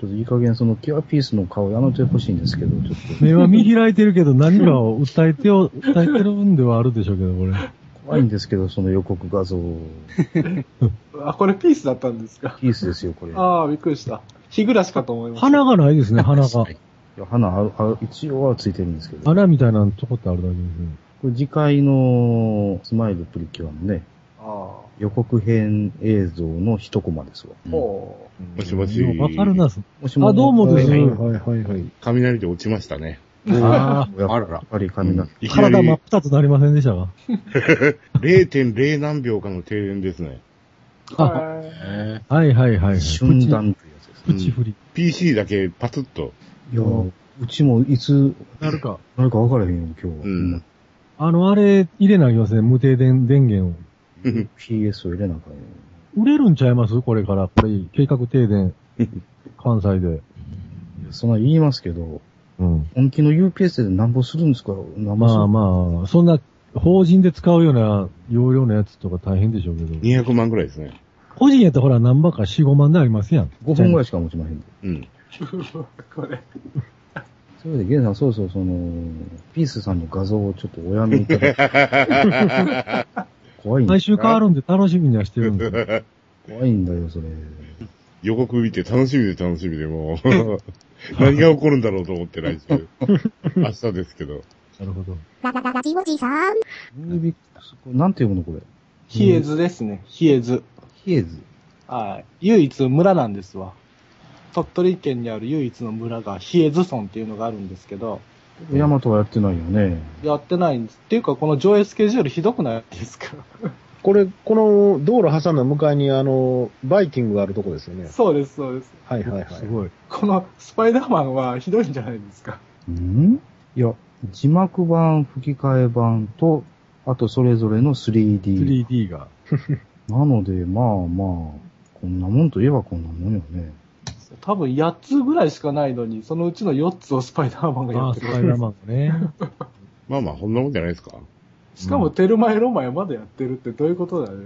ちょっといい加減そのキュアピースの顔やめてほしいんですけど、ちょっと目は見開いてるけど何かを訴えてを、訴えてるんではあるでしょうけど、これ。怖いんですけど、その予告画像。あ、これピースだったんですか？ピースですよ、これ。いああ、びっくりした。日暮らしかと思いました。鼻がないですね、鼻が。や花あるある一応はついてるんですけど。穴みたいなとこってあるだけですね。これ次回のスマイルプリキュアのね、あ予告編映像の一コマですわ。もしもし。わかるな。もしもあどうもですはいはいはいはい。雷で落ちましたね。あやっあらら。ぱり雷。体真っ二つなりませんでしたか0.0 何秒かの停電ですね。はいはいはいはい。瞬間っていうやつです。プチ振り。PC だけパツッと。いや、うちもいつ、なるか。なるか分からへんよ、今日は。うん。あの、あれ、入れないけません？無停電電源を。PS を入れなあかん。よ。売れるん。ちゃいますこれから。これ、計画停電。関西で。そん。な言いますけど、うん。本気の UPS でなん。ぼするん。ですかなん。ぼすまあまあ、そん。な、法人で使うような容量のやつとか大変でしょうけど。200万ぐらいですね。個人やったらほら何番か4、5万でありますやん。5分ぐらいしか持ちまへん。うん。これ。それで、ゲンさん、そうそう、その、ピースさん。の画像をちょっとおやめいただき怖いんだ毎週変わるんで楽しみにはしてるんですよ。怖いんだよ、それ。予告見て楽しみで楽しみでもう、何が起こるんだろうと思って来週。明日ですけど。なるほど。ララララジオジさん。ルービックス、これなんて読むのこれ。ヒエズですね。ヒエズ。ヒエズ。はい。唯一村なんですわ。鳥取県にある唯一の村がヒエズ村っていうのがあるんですけど、ヤマトはやってないよね。やってないんです。っていうか、この上映スケジュールひどくないですか？これ、この道路挟んだ向かいにあの、バイキングがあるとこですよね。そうです、そうです。はいはいはい。すごい。このスパイダーマンはひどいんじゃないですか？ん？いや、字幕版、吹き替え版と、あとそれぞれの 3D。3D が。なので、まあまあ、こんなもんといえばこんなもんよね。多分8つぐらいしかないのに、そのうちの4つをスパイダーマンがやああ、ってる。スパイダーマンがね。まあまあ、こんなもんじゃないですか。しかもテルマエロマエまでやってるってどういうことだよ。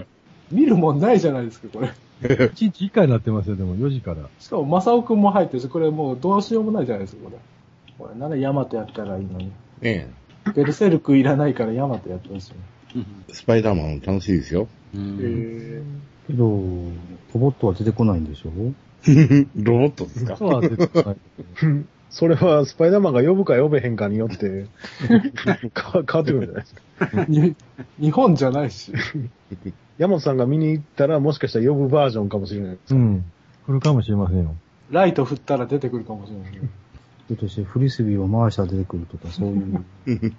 見るもんないじゃないですか、これ。1日1回になってますよ、でも4時から。しかも、マサオくんも入ってるし、これもうどうしようもないじゃないですか、これ。これならヤマトやったらいいのに。ねベルセルクいらないからヤマトやってほしい。え。スパイダーマン楽しいですよ。へけど、ロボットは出てこないんでしょ？ロボットですか？そうは出てこない。それはスパイダーマンが呼ぶか呼べへんかによって、か変わってくるんじゃないですか。日本じゃないし。山本さんが見に行ったらもしかしたら呼ぶバージョンかもしれないです。うん。来るかもしれませんよ。ライト振ったら出てくるかもしれない。ひょっとしてフリスビーを回したら出てくるとか、そういう。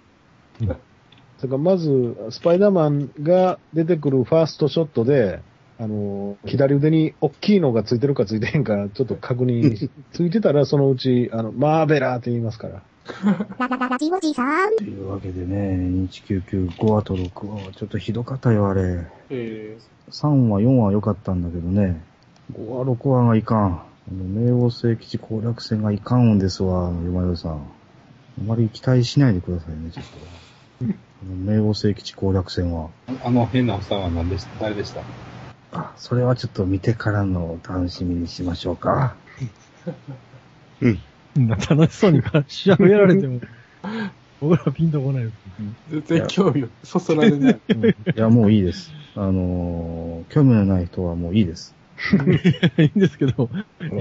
だからまず、スパイダーマンが出てくるファーストショットで、あの、左腕に大きいのがついてるかついてへんか、ちょっと確認し、ついてたらそのうち、あの、マーベラーって言いますから。ララララジオジさん。というわけでね、1995話と6話はちょっとひどかったよ、あれ。え3話、4話良かったんだけどね、5話、6話がいかん。あの、冥王星基地攻略戦がいかんんですわ、山田さん。あまり期待しないでくださいね、ちょっと。冥王星基地攻略戦は。あの変なおっさんは何でした誰でした？あ、それはちょっと見てからのお楽しみにしましょうか。みんな 楽しそうに喋られても、僕らピンとこない全然興味をそそられない。うんいや、もういいです。あのー興味のない人はもういいです。いいんですけど、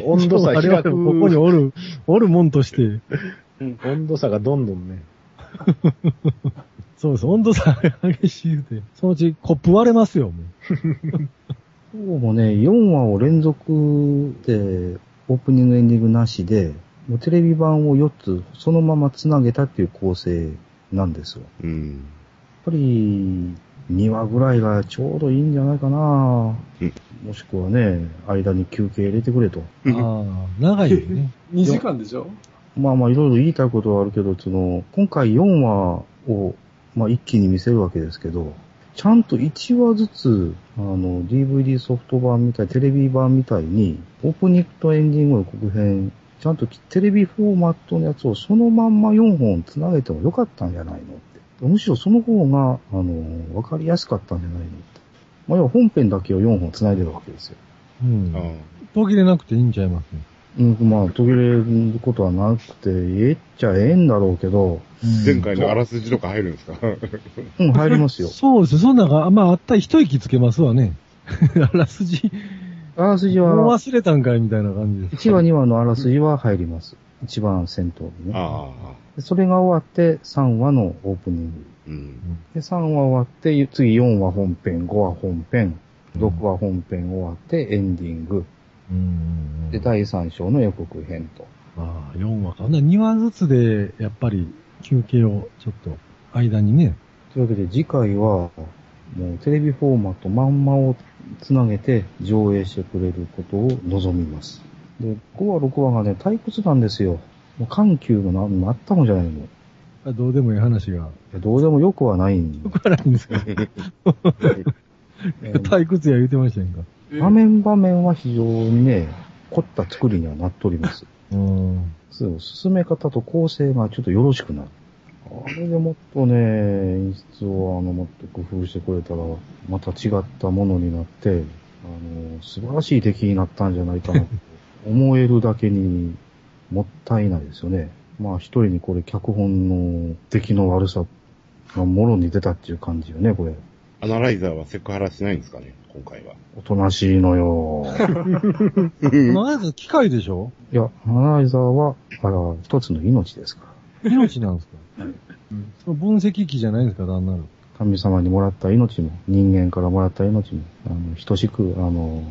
温度差我々開もここにく、おる、おるもんとして、温度差がどんどんね。そうです、温度差が激しくて、そのうちコップ割れますよ、も今日もね、4話を連続で、オープニングエンディングなしで、もうテレビ版を4つそのまま繋げたっていう構成なんですよ。やっうん。ぱり、2話ぐらいがちょうどいいんじゃないかな、うんもしくはね、間に休憩入れてくれと。う。ああ、長いよね。2時間でしょ？まあまあいろいろ言いたいことはあるけど、その、今回4話を、まあ一気に見せるわけですけど、ちゃんと1話ずつ、あの、DVD ソフト版みたい、テレビ版みたいに、オープニングとエンディングの告編、ちゃんとテレビフォーマットのやつをそのまんま4本繋げてもよかったんじゃないのって。むしろその方が、あの、わかりやすかったんじゃないのって。まあ、要は本編だけを4本繋いでるわけですよ。うんあ。途切れなくていいんちゃいますね。うん、まあ、途切れることはなくて、ええっちゃええんだろうけど、前回のあらすじとか入るんですか？うん、入りますよ。そうです。そんなんが、まあ、あったら一息つけますわね。あらすじ、あらすじもうは、忘れたんかいみたいな感じです。1話2話のあらすじは入ります。一番先頭にね。ああ。でそれが終わって3話のオープニング。うん。で、3話終わって、次4話本編、5話本編、6話本編終わってエンディング。うん。で、第3章の予告編と。ああ、4話か。なら2話ずつで、やっぱり休憩をちょっと、間にね。というわけで次回は、もうテレビフォーマットまんまをつなげて上映してくれることを望みます。で、5話、6話がね、退屈なんですよ。もう緩急がななったもんじゃないの。いあどうでもいい話が。やどうでもよくはないんよくはないんですか？えー 退屈や言うてましたやんか。場面場面は非常にね、凝った作りにはなっております。うん。そう、進め方と構成がちょっとよろしくなる。あれでもっとね、演出をあの、もっと工夫してくれたら、また違ったものになって、あの、素晴らしい出来になったんじゃないかなと 思えるだけにもったいないですよね。まあ一人にこれ脚本の出来の悪さがもろに出たっていう感じよね、これ。アナライザーはセクハラしないんですかね今回は。おとなしいのよ。まず機械でしょ？いや、アナライザーは、あら、一つの命ですから。命なんですか？その分析機じゃないんですか、単なる。神様にもらった命も、人間からもらった命も、あの、等しく、あの、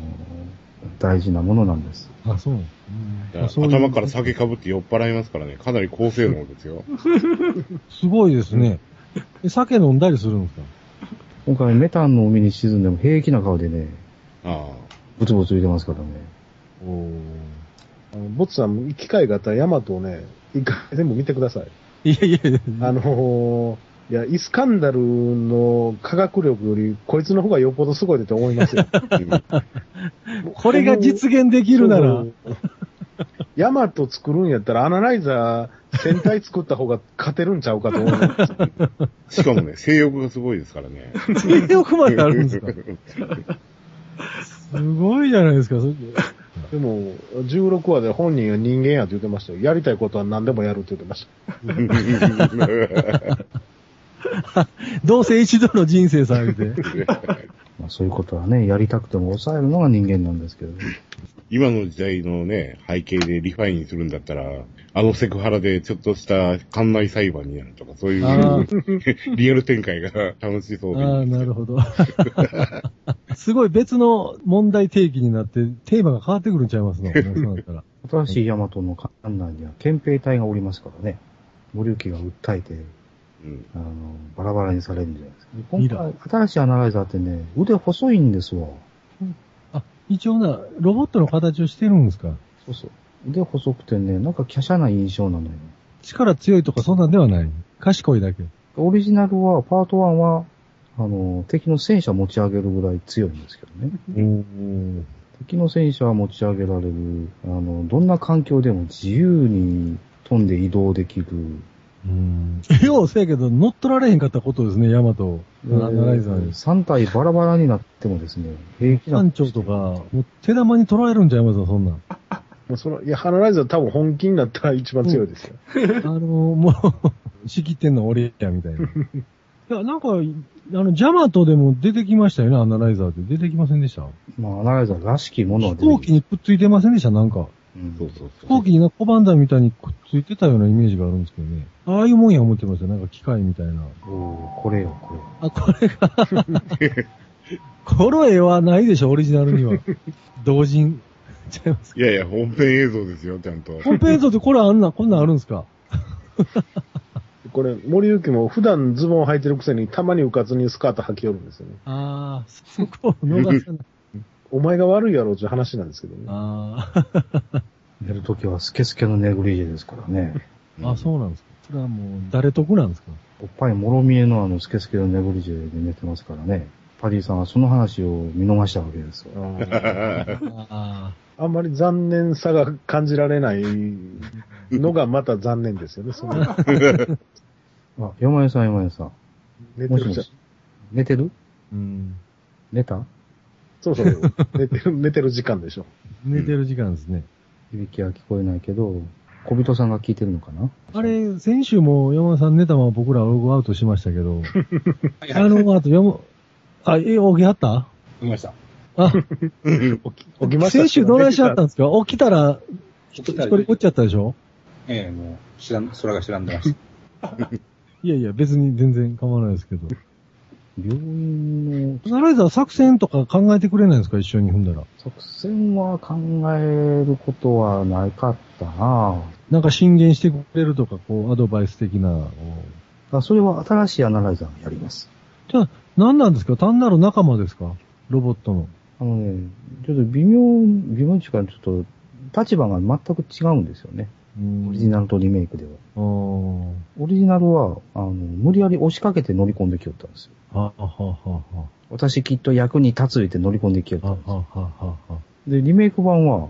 大事なものなんです。あ、そう。ういう頭から酒かぶって酔っ払いますからね。かなり高性能ですよ。すごいですね。え酒飲んだりするんですか？今回メタンの海に沈んでも平気な顔でね、あブツブツ言ってますからね。おあのボツさん、機会があったらヤマトをね、一回全部見てください。いやいやいや、あのーいや、イスカンダルの科学力より、こいつの方がよっぽどすごいと思いますよ。これが実現できるなら。ヤマト作るんやったら、アナライザー、戦隊作った方が勝てるんちゃうかと思います。しかもね、性欲がすごいですからね。性欲まであるんですか？すごいじゃないですか。それでも、16話で本人は人間やって言ってましたよ。やりたいことは何でもやるって言ってました。どうせ一度の人生さ、言うて。まあ、そういうことはね、やりたくても抑えるのが人間なんですけどね。今の時代のね、背景でリファインするんだったら、あのセクハラでちょっとした館内裁判になるとか、そういあう リアル展開が楽しそうでああ、なるほど。すごい別の問題提起になって、テーマが変わってくるんちゃいますの、ね、そうなったら。新しいヤマトの館内には憲兵隊がおりますからね。森行が訴えて、うんあの、バラバラにされるんじゃないですか。今回、新しいアナライザーってね、腕細いんですわ。あ、一応な、ロボットの形をしてるんですか？そうそう。腕細くてね、なんか華奢な印象なのよ。力強いとかそんなんではない。賢いだけ。オリジナルは、パート1は、あの、敵の戦車持ち上げるぐらい強いんですけどね。お敵の戦車は持ち上げられる、あの、どんな環境でも自由に飛んで移動できる。うん。ようせやけど、乗っ取られへんかったことですね、ヤマト。アナライザーに。3体バラバラになってもですね、平気な。艦長とか、もう手玉に取られるんちゃいますよ、そんなん。もうその、いや、アナライザー多分本気になったら一番強いですよ。あの、もう、仕切ってんの俺や、みたいな。いや、なんか、あの、ジャマトでも出てきましたよね、アナライザーって。出てきませんでした？まあ、アナライザーらしきものは飛行機にくっついてませんでした、なんか。うんそうそう飛そう。行機になんか小判弾みたいにくっついてたようなイメージがあるんですけどね。ああいうもんや思ってましたよ、なんか機械みたいな。おーこれよ、これ。あ、これが、この絵はないでしょ、オリジナルには。同人。ちゃいますいやいや、本編映像ですよ、ちゃんと。本編映像ってこれあんな、こんなんあるんですか？これ、森行も普段ズボン履いてるくせにたまにうかつにスカート履きよるんですよね。ああ、そこを逃さない。お前が悪いやろうっていう話なんですけどね。あ 寝るときはスケスケのネグリジェですからね。あ、あ、そうなんですか。それはもう、誰得なんですか？おっぱいもろ見えのあのスケスケのネグリジェで寝てますからね。パディさんはその話を見逃したわけですよ。ああんまり残念さが感じられないのがまた残念ですよね。その あ、山根さん、山根さん。寝てるじゃんもしもし。寝てる？あ、うん。寝た？そろそろ寝てる、寝てる時間でしょ。寝てる時間ですね。いびきは聞こえないけど、小人さんが聞いてるのかな？あれ、先週も山田さんネタは僕らログアウトしましたけど。あの後山、あ、え、起きはった？見ました。あ、起き起きました。先週どないしはったんですか？起きたら、一起きたら人落ちちゃったでしょ？ええもう、知らん、空が知らんでました。いやいや、別に全然構わないですけど。病院のナライザー作戦とか考えてくれないんですか？一緒に踏んだら。作戦は考えることはなかったななんか進言してくれるとか、こう、アドバイス的な。あそれは新しいアナライザーがやります。じゃあ、何なんですか？単なる仲間ですか？ロボットの。あのね、ちょっと微妙、微妙にか、ちょっと立場が全く違うんですよね。うんオリジナルとリメイクでは。オリジナルは、あの、無理やり押しかけて乗り込んできよったんですよ。はあ、はあは私きっと役に立つ言って乗り込んできよったんですはあはあはで、リメイク版は、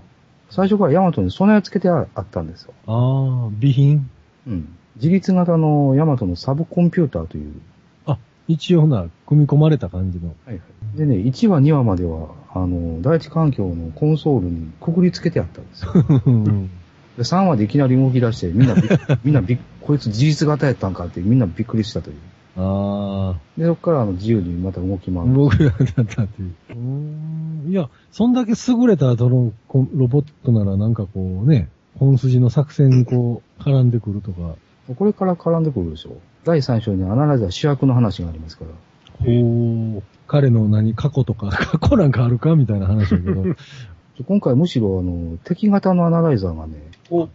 最初からヤマトに備え付けてああったんですよ。あ。ああ、備品？うん。自立型のヤマトのサブコンピューターという。一応な、組み込まれた感じの。はいはい。でね、1話、2話までは、あの、第一環境のコンソールにくくりつけてあったんですよ。う んで、3話でいきなり動き出して、みんなみんなびっ、こいつ自立型やったんかってみんなびっくりしたという。あで、そこからあの自由にまた動きあ、回る。僕らだったっていう。うーんいや、そんだけ優れたそのこロボットならなんかこうね、本筋の作戦にこう絡んでくるとか。これから絡んでくるでしょ。第3章にアナライザー主役の話がありますから。ほう。彼の何、過去とか、過去なんかあるかみたいな話だけど。今回むしろあの、敵型のアナライザーがね、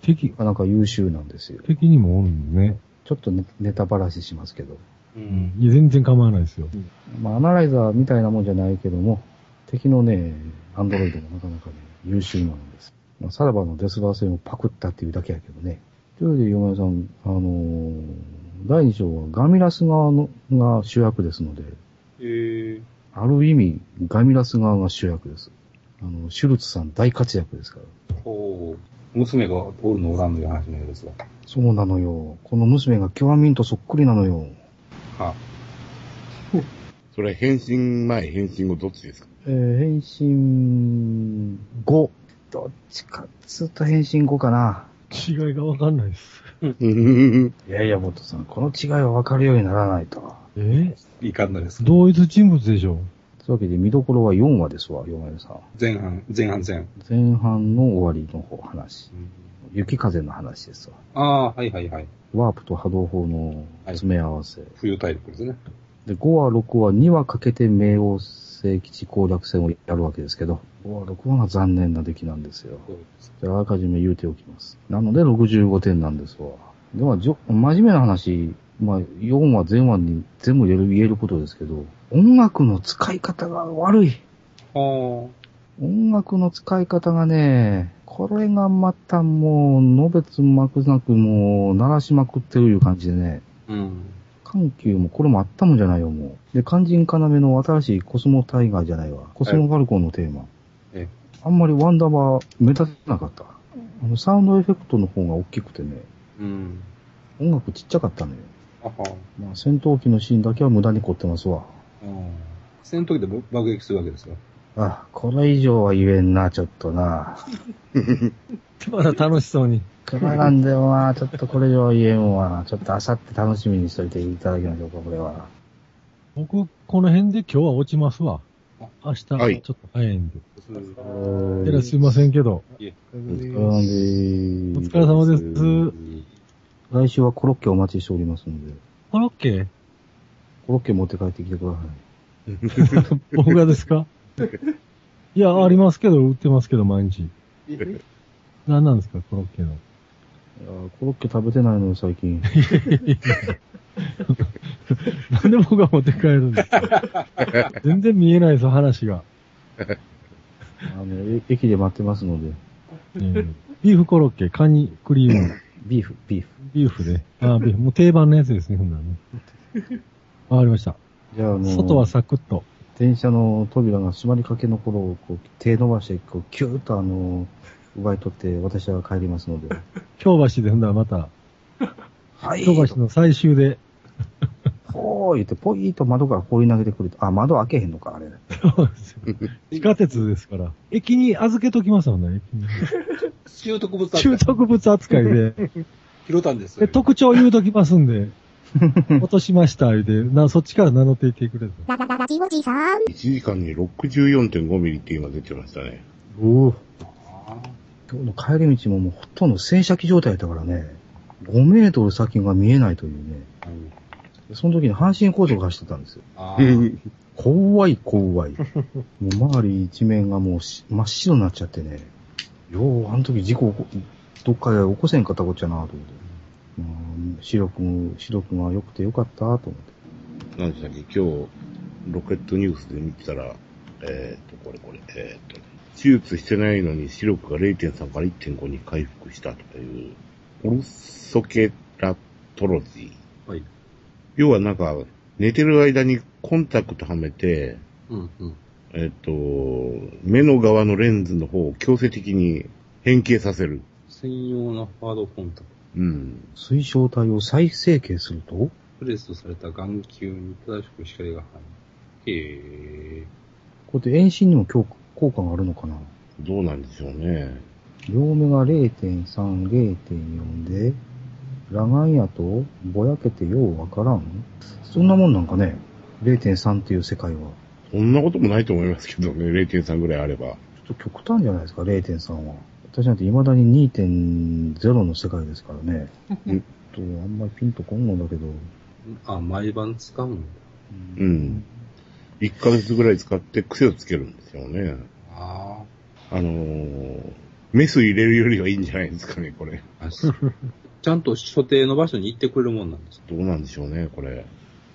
敵な、かなか優秀なんですよ。敵にもおるんね。ちょっとネネタばらししますけど。う。うんん。いや、全然構わないですよ。まあ、アナライザーみたいなもんじゃないけども、敵のね、アンドロイドもなかなかね、優秀なんです。まあ、さらばのデスバー戦をパクったっていうだけやけどね。というわけで、嫁田さん、あのー第2章はガミラス側のが主役ですので、ええある意味、ガミラス側が主役です。あの、シュルツさん大活躍ですから。ほう。娘がおるのおらんのいう話のようですが。そうなのよ。この娘がキュアミンとそっくりなのよ。はそれ変身前、変身後どっちですか？えー、変身後。どっちかっつうと変身後かな。違いがわかんないです。いやいや、ボットさん、この違いは分かるようにならないと。え？いいかんなです。同一人物でしょ？というわけで、見どころは4話ですわ、ヨマヨさん。前半、前半前。前半の終わりの方話。雪風の話ですわ。ああ、はいはいはい。ワープと波動砲の詰め合わせ。冬大陸ですね。で、5話、6話、2話かけて冥王星基地攻略戦をやるわけですけど、5話、6話が残念な出来なんですよ。す。じゃあ、あらかじめ言うておきます。なので、65点なんですわ。では、じょ真面目な話、まあ、4話、全話に全部言える、言えることですけど、音楽の使い方が悪い。は音楽の使い方がね、これがまたもう、のべつまくなくもう、鳴らしまくってるいう感じでね、あ。うん。緩急もこれもあったもんじゃないよ、もう。で、肝心要の新しいコスモタイガーじゃないわ。コスモファルコンのテーマ。ええあんまりワンダーバー目立てなかった。あの、サウンドエフェクトの方が大きくてね、うん。音楽ちっちゃかったのよ。あは。まあ、戦闘機のシーンだけは無駄に凝ってますわ。うん。戦闘機で爆撃するわけですよ。あ、これ以上は言えんな、ちょっとな。まだ楽しそうに。くらなんでもな、ちょっとこれ以上は言えんわ。ちょっとあさって楽しみにしといていただきましょうか、これは。僕、この辺で今日は落ちますわ。明日、はいちょっと早いんで。おえらいすいませんけど。お疲れ様でおす疲れ様です。来週はコロッケお待ちしておりますので、コロッケ？コロッケ持って帰ってきてください。僕がですか？いや、ありますけど、売ってますけど、毎日。何なんですか、コロッケの。いやーコロッケ食べてないのよ、最近。なんで僕が持って帰るんですか 全然見えないですよ、話が。あの、え駅で待ってますので。えービーフコロッケ、カニ、クリーム、ビーフ、ビーフ。ビーフで。あービーフ。もう定番のやつですね、ほんならね。わかりました。じゃあ、あのー外はサクッと。電車の扉が閉まりかけの頃をこう手伸ばして、こう、キューッとあのー奪い取って私は帰りますので。京橋でほんならまた、はい京橋の最終で。おー言って、ポイーと窓から放り投げてくると。あ、窓開けへんのか、あれ。そうですよ地下鉄ですから。駅に預けときますもんね、駅に。習得物中徳物扱いで。拾ったんですで、特徴言うときますんで。落としました、言うて、な、そっちから名乗っていってくれと。ララララジオジさん。1時間に64.5ミリって今出てましたね。おお。今日の帰り道ももうほとんど洗車機状態だからね。5メートル先が見えないというね。その時に阪神高速が走ってたんですよ。ああ。うん怖い怖い。もう周り一面がもうし真っ白になっちゃってね。よう、あの時事故どっかで起こせんかったこっちゃなと思って。まあ、白く、白くが良くてよかったと思って。何でしたっけ今日、ロケットニュースで見てたら、えーっと、これこれ、えーっと、手術してないのに視力が0.3から1.5に回復したという、オルソケラトロジー。はい。要はなんか、寝てる間にコンタクトはめて、うんうん。えーっと、目の側のレンズの方を強制的に変形させる。専用のハードコンタクト。うん。水晶体を再成形すると？プレスとされた眼球に正しく光が入る。へえ。これで遠視にも効効果があるのかな？どうなんでしょうね。両目が0.3、0.4で、裸眼やとぼやけてようわからん？そんなもんなんかね ?0.3 っていう世界は。そんなこともないと思いますけどね、0.3ぐらいあれば。ちょっと極端じゃないですか、0.3は。私なんて未だに2.0の世界ですからね。うんと、あんまりピンとこんのだけど。あ、毎晩使うんだ。うん。1ヶ月ぐらい使って癖をつけるんですよね。ああのー、メス入れるよりはいいんじゃないですかね、これ。ちゃんと所定の場所に行ってくれるもんなんです。どうなんでしょうね、これ。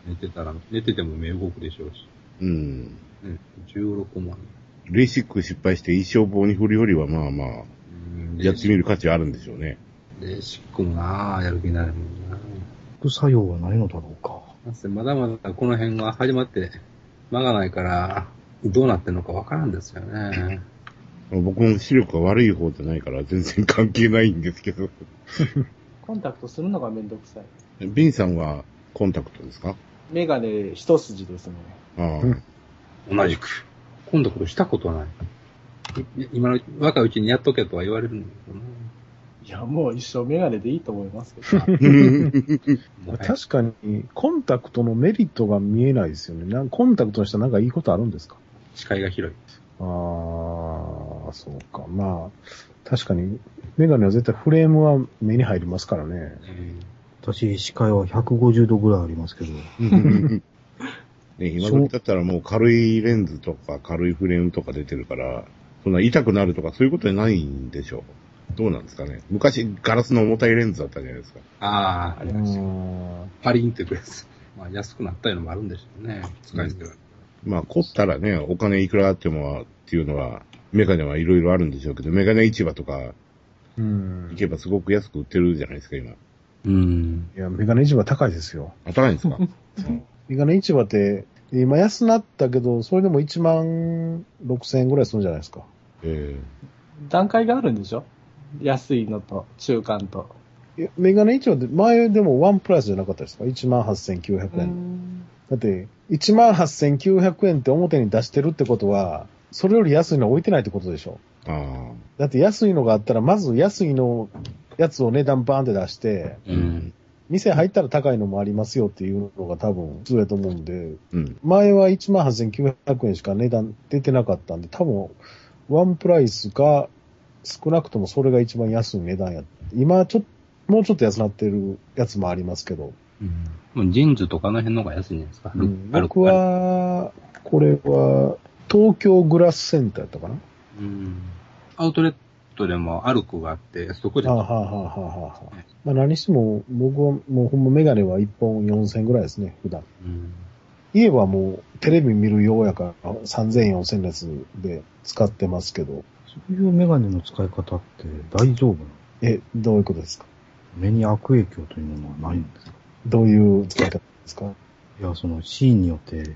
寝てたら、寝てても目動くでしょうし。うん。ね、16万。レーシック失敗して一生棒に振るよりはまあまあ、うんやってみる価値はあるんでしょうね。レーシックもなあやる気になるもんな副作用はないのだろうか。なんせまだまだこの辺が始まって、間がないから、どうなってんのかわからんですよね。僕も視力が悪い方じゃないから全然関係ないんですけど。コンタクトするのがめんどくさい。ビンさんはコンタクトですか？メガネ一筋ですね。ああ。同じく。今度これしたことない。い今の若いうちにやっとけとは言われるんだけどな。いや、もう一生メガネでいいと思いますけど。確かに、コンタクトのメリットが見えないですよね。なんコンタクトにしたらなんかいいことあるんですか？視界が広い。ああ、そうか。まあ、確かに、メガネは絶対フレームは目に入りますからね。私、視界は150度ぐらいありますけど。ね、今時だったらもう軽いレンズとか軽いフレームとか出てるから、そんな痛くなるとかそういうことはないんでしょう。どうなんですかね。昔ガラスの重たいレンズだったじゃないですか。ああ、あうりました。ん。パリンってくやつ。まあ安くなったいうのもあるんでしょうね。使い捨ては。まあ凝ったらね、お金いくらあってもっていうのは、メガネはいろいろあるんでしょうけど、メガネ市場とかうん行。けばすごく安く売ってるじゃないですか、今。うん。いや、メガネ市場高いですよ。あ、高いんですか？メガネ市場って、今安なったけど、それでも1万6千円ぐらいするんじゃないですか。え段階があるんでしょ？安いのと中間と。いやメガネ市場って前でもワンプライスじゃなかったですか ?1 万8900円。だって、1万8900円って表に出してるってことは、それより安いの置いてないってことでしょえあだって安いのがあったら、まず安いのやつを値段バーンって出して、うん。店入ったら高いのもありますよっていうのが多分普通だと思うんで、あ。うん。前は18,900円しか値段出てなかったんで、多分、ワンプライスが少なくともそれが一番安い値段や。今ちょっと、もうちょっと安なってるやつもありますけど、もうジーンズとかの辺の方が安いんじゃないですか。うん僕、は、これは、東京グラスセンターやったかなうん。アウトレットでも歩くがあって、そこで。はあ、はあはあはあはあ、まあ何しても、僕はもうほんまメガネは1本4000ぐらいですね、普段。うん。家はもうテレビ見るようやから3000、4000のやつで使ってますけど、そういうメガネの使い方って大丈夫なの？え、どういうことですか？目に悪影響というものはないんですか？どういう使い方ですか？いや、そのシーンによって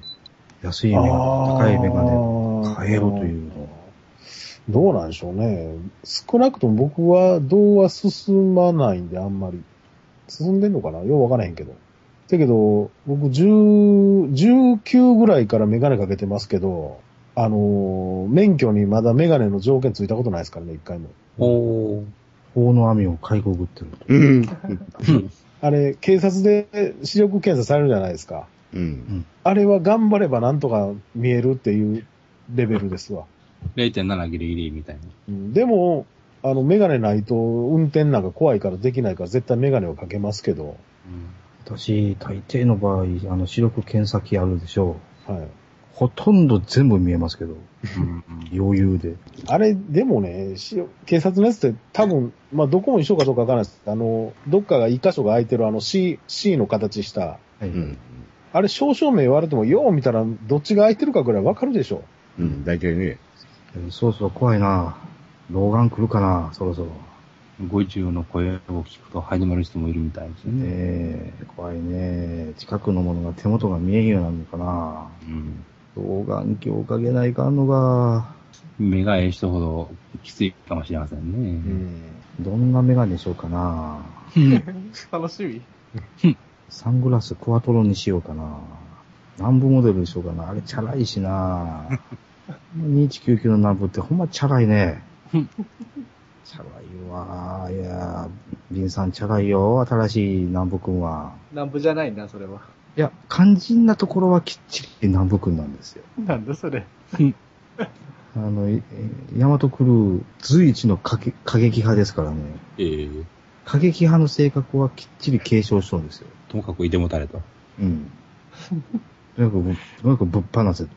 安いメガネ、高いメガネを変えろというのは。どうなんでしょうね。少なくとも僕はどうは進まないんで、あんまり。進んでんのかな？ようわからへんけど。だけど、僕10、19ぐらいからメガネかけてますけど、あのー免許にまだメガネの条件ついたことないですからね、一回も。おー。法の網を買いこぐってると。うん。あれ、警察で視力検査されるじゃないですか。うん。あれは頑張ればなんとか見えるっていうレベルですわ。0.7ギリギリみたいな。うんでも、あの、メガネないと運転なんか怖いからできないから絶対メガネをかけますけど、私、大抵の場合、あの、視力検査機あるでしょう。はい。ほとんど全部見えますけど、うん。余裕で。あれ、でもね、し警察のやつって多分、まあ、どこも一緒かどうかわからないです。あの、どっかが一箇所が空いてるあの C、C の形した、はい。うん。あれ、少々名言われても、よう見たらどっちが空いてるかぐらいわかるでしょ。うん。大体ね。えーそうそう、怖いな。老眼来るかな、そろそろ。50の声を聞くと始まる人もいるみたいですよね。ええ怖いね。近くのものが手元が見えんようになるのかな。うん。老眼鏡かけないかんのが、目がええ人ほどきついかもしれませんうね。ん。どんなメガネしようかな。楽しみ。サングラスクワトロにしようかな。南部モデルにしようかな。あれチャラいしな。2199の南部ってほんまチャラいね。チャラいわ。いやー、ビンさんチャラいよ、新しい南部くんは。南部じゃないな、それは。いや、肝心なところはきっちり南部くんなんですよ。なんだそれ。あの、えヤマトクルー随一の過激過激派ですからね。ええ過激派の性格はきっちり継承しとるんですよ。ともかくいてもたれと。うん。とにかくぶ、とにかくぶっ放せと。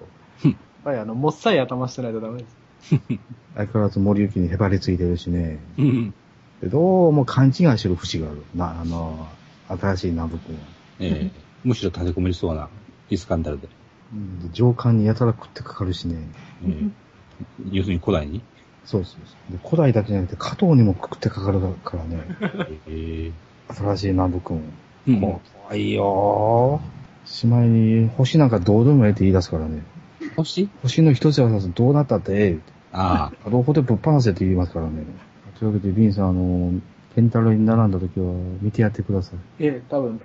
やっぱりあの、もっさい頭してないとダメです。相変わらず森行にへばりついてるしね。うん。でどうも勘違いしてる節がある。な、あの、新しい南部君は。ええむしろ立てこもりそうなイスカンダルで。うんで上官にやたら食ってかかるしね。ええ要するに古代に？そうそうそう。で古代だけじゃなくて加藤にも食ってかかるからね。え新しい南部君。えうん。怖いよー。しまいに、星なんかどうでもええって言い出すからね。星？星の一つや二つどうなったってええ。ああ。どこでぶっ放せって言いますからね。というわけで、ビンさん、あの、ケンタロウに並んだ時は見てやってください。ええ、多分。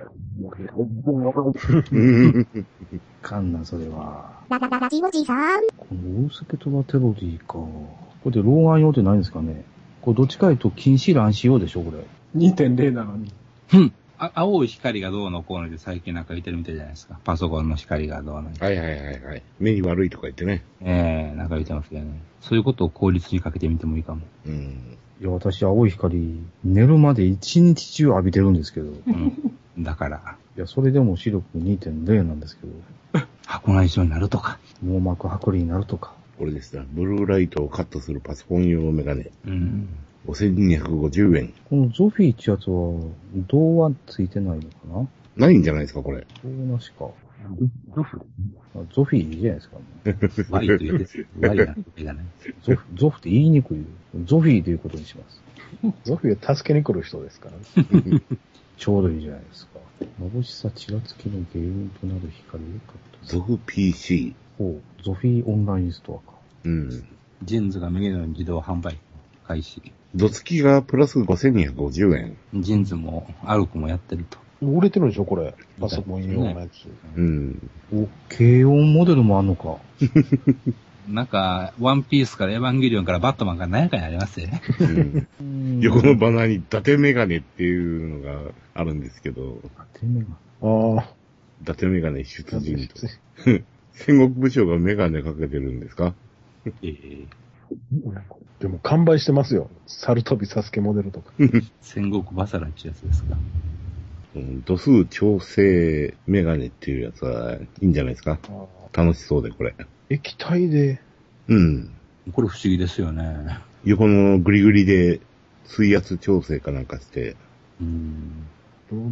うん。いかんな、それは。ララララジオジさん。この大助トラテロディか。これで老眼用ってないんですかねこれどっちかいうと近視乱視用でしょ、これ。2.0なのに。うん。あ青い光がどうのこうので最近なんか言ってるみたいじゃないですか。パソコンの光がどうの。はいはいはいはい。目に悪いとか言ってね。ええなんか言ってますよね。そういうことを効率にかけてみてもいいかも。うん。いや、私、青い光、寝るまで一日中浴びてるんですけど。いうん。だから、や、それでも視力2.0なんですけど。箱内障になるとか。網膜剥離になるとか。これですね。ブルーライトをカットするパソコン用メガネ。うん。5250円。このゾフィーってやつは、銅はついてないのかな？ないんじゃないですか、これ。銅なしか。あゾフィーいいじゃないですか、ね。ワイと言うです。ワイなってがない。ゾフ、ゾフって言いにくいよ。ゾフィーということにします。ゾフィーは助けに来る人ですからね。ちょうどいいじゃないですか。眩しさちらつきの原因となる光をカットする。ゾフ PC。ほう、ゾフィーオンラインストアか。うん。ジェンズがメガネの自動販売開始。ドツキがプラス5250円。ジェンズもアルクもやってると。売れてるでしょ、これ。パソコン用のやつ。うん。お、軽音モデルもあんのか。なんか、ワンピースからエヴァンゲリオンからバットマンが何やかにありますよね。うん横のバナーに伊達メガネっていうのがあるんですけど、手目が。ああ。伊達メガネ出陣と。戦国武将がメガネかけてるんですか？ええでも完売してますよ。猿飛びサスケモデルとか。戦国バサラってやつですか。うん度数調整メガネっていうやつはいいんじゃないですか楽しそうで、これ。液体で、うん。これ不思議ですよね。横のグリグリで水圧調整かなんかして、うん。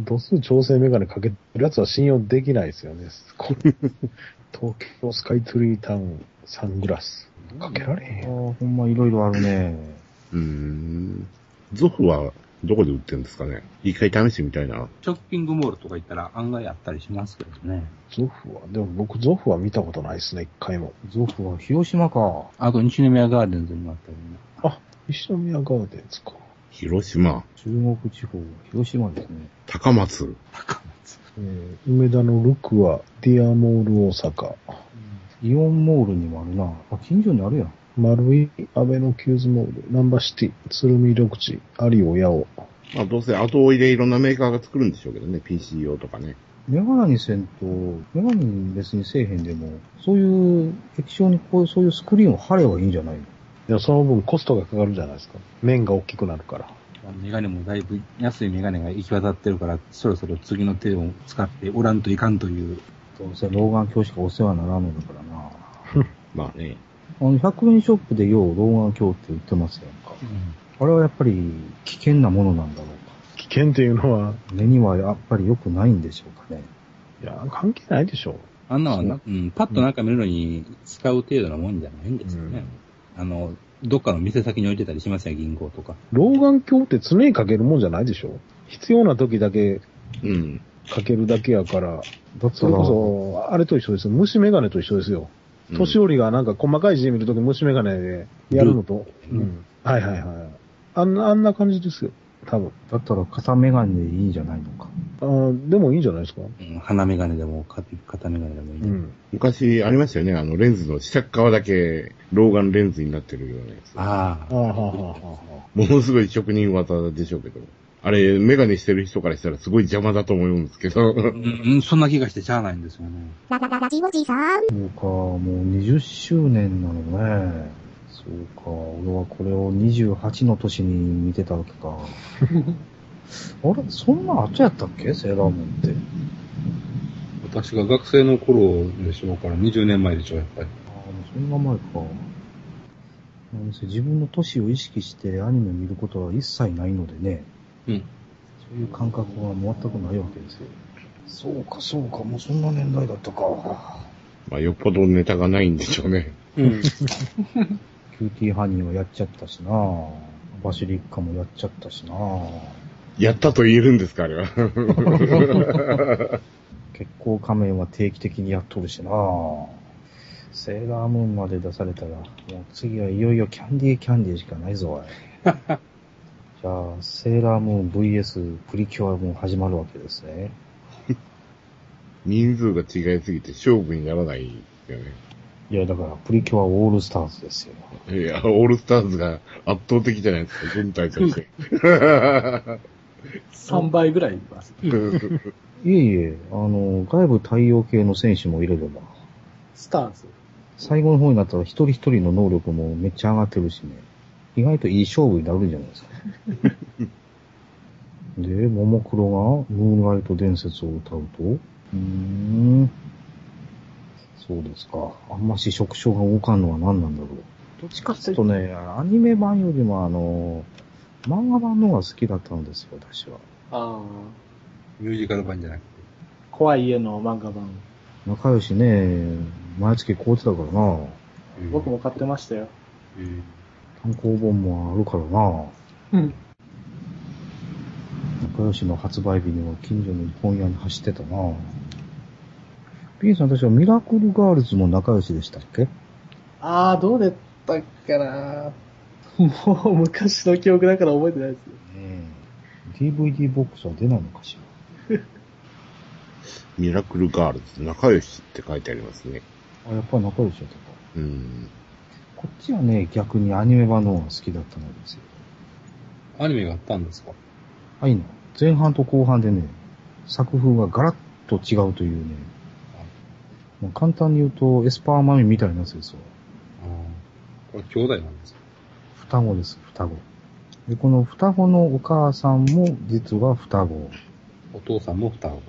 ど度数調整メガネかけてるやつは信用できないですよね。これ東京スカイツリータウンサングラス。かけられへんああよ。ほんまいろいろあるね。うーん。ゾフはどこで売ってるんですかね？一回試してみたいな。ショッピングモールとか行ったら案外あったりしますけどね。ゾフは、でも僕ゾフは見たことないですね、一回も。ゾフは広島か。あと西宮ガーデンズにもあったりね。あ、西宮ガーデンズか。広島、中国地方、広島ですね。高松。ええー梅田のルクア、ディアモール大阪、イオンモールにもあるな。あ、近所にあるやん。マルイ、あべのキューズモール、なんばシティ、鶴見緑地、アリオ八尾。まあどうせ後追いでいろんなメーカーが作るんでしょうけどね、PC 用とかね。メガネにせんと、メガネに別にせえへんでも、そういう液晶にこう、そういうスクリーンを貼ればいいんじゃないの？いや、その分コストがかかるじゃないですか。面が大きくなるから。メガネもだいぶ安いメガネが行き渡ってるから、そろそろ次の手を使っておらんといかんという。どうせ老眼鏡しかお世話にならんのだからな。まあね。あの、100円ショップでよう老眼鏡って売ってますやんか。あれはやっぱり危険なものなんだろうか。危険っていうのは、目にはやっぱり良くないんでしょうかね。いや、関係ないでしょあんなはな、うん、パッとなんか見るのに使う程度のもんじゃないんですよね。あの、どっかの店先に置いてたりしますよ、銀行とか。老眼鏡って常にかけるもんじゃないでしょ必要な時だけうん。かけるだけやから、それら、こそ、あれと一緒ですよ。虫眼鏡と一緒ですよ。年寄りがなんか細かい字見るとき虫眼鏡でやるのと、うん。はいはいはい。あんな、あんな感じですよ。多分。だったら片メガネでいいんじゃないのか。あーでもいいんじゃないですか。うん、鼻メガネでも、か片メガネでもいい、ねうん。昔ありましたよね、あのレンズの下側だけ老眼レンズになってるようなやつ。ああ。ああ、はあ、はあ、はものすごい職人技でしょうけど。あれ、メガネしてる人からしたらすごい邪魔だと思うんですけど。うん、うんそんな気がしてしゃあないんですよね。ララララジオジさん。そうか、もう20周年なのね。そうか、俺はこれを28の年に見てたわけか。あれそんな後やったっけ？セーラームーンって。私が学生の頃でしょうから、20年前でしょう、やっぱり。ああ、もうそんな前か。なんせ自分の年を意識してアニメ見ることは一切ないのでね。うん。そういう感覚は全くないわけですよ。そうか、そうか、もうそんな年代だったか。まあ、よっぽどネタがないんでしょうね。うん。キューティーハニーはやっちゃったしなバシリッカもやっちゃったしなやったと言えるんですか、あれは。結構仮面は定期的にやっとるしなセーラームーンまで出されたら、もう次はいよいよキャンディーキャンディーしかないぞ、おい。じゃあ、セーラームーン VS プリキュアも始まるわけですね。人数が違いすぎて勝負にならないですよね。いや、だから、プリキュアオールスターズですよ。いや、オールスターズが圧倒的じゃないですか、軍隊として。3倍ぐらいいます。いえいえ、あの、外部太陽系の戦士も入れれば、スターズ。最後の方になったら一人一人の能力もめっちゃ上がってるしね。意外といい勝負になるんじゃないですか。で、ももクロがムーンライト伝説を歌うと、うーん。そうですか。あんまし触手が動かんのは何なんだろう？どっちかっていうとね、アニメ版よりもあの、漫画版の方が好きだったんですよ、私は。ああ。ミュージカル版じゃなくて。怖い家の漫画版。仲良しね、毎月買うてたからな。僕も買ってましたよ。えー単行本もあるからな。うん。仲良しの発売日には近所の本屋に走ってたな。ピンさん、私はミラクルガールズも仲良しでしたっけ？ああ、どうだったっけなもう昔の記憶だから覚えてないですよ。え DVD ボックスは出ないのかし ミラクルガールズ、仲良しって書いてありますね。ら。あ、やっぱり仲良しだったか。うん。こっちはね、逆にアニメ版の方が好きだったのですよ。アニメがあったんですか？はいの。前半と後半でね、作風がガラッと違うというね。もう簡単に言うと、エスパーマミみたいなやつですよ。ああ。これ兄弟なんですか？双子です、双子。で、この双子のお母さんも実は双子。お父さんも双子。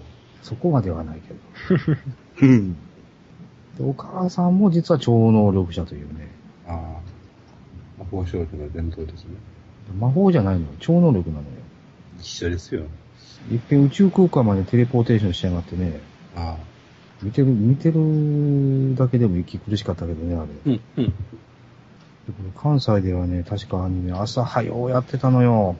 そこまではないけど。うん。で、お母さんも実は超能力者というね。ああ。魔法少女の伝統ですね。魔法じゃないのよ。超能力なのよ。一緒ですよ。いっぺん宇宙空間までテレポーテーションしやがってね。ああ。見てる、見てるだけでも息苦しかったけどね、あれ。でうん、うん。関西ではね、確かアニメ朝早うやってたのよ。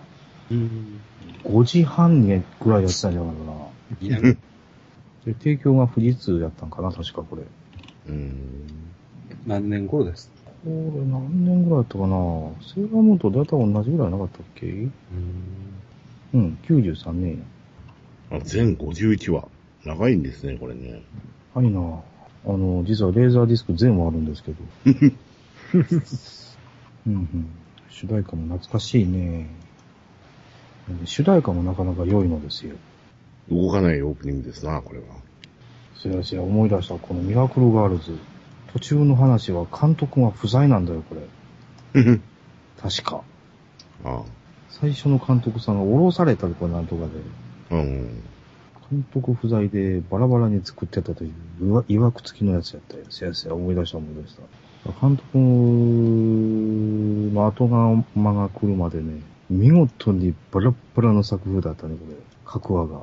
うん。5時半にぐらいやってたんじゃないかな。いや、で、提供が富士通やったんかな、確かこれ。うん。何年頃です？これ何年ぐらいだったかなセーラームーンと大体同じぐらいなかったっけ？うん。うん、93年や。あ全51話。長いんですね、これね。はいな。あの、実はレーザーディスク全話あるんですけど。うんうん。主題歌も懐かしいね。主題歌もなかなか良いのですよ。動かないオープニングですな、これは。そやそや思い出した、このミラクルガールズ。途中の話は監督が不在なんだよ、これ。確か。あ最初の監督さんが降ろされたとかなんとかで、あ。うん。監督不在でバラバラに作ってたという、いわくつきのやつやったよ。せやせや思い出した思い出した。監督の後が間が来るまでね、見事にバラッバラの作風だったね、これ。各話が。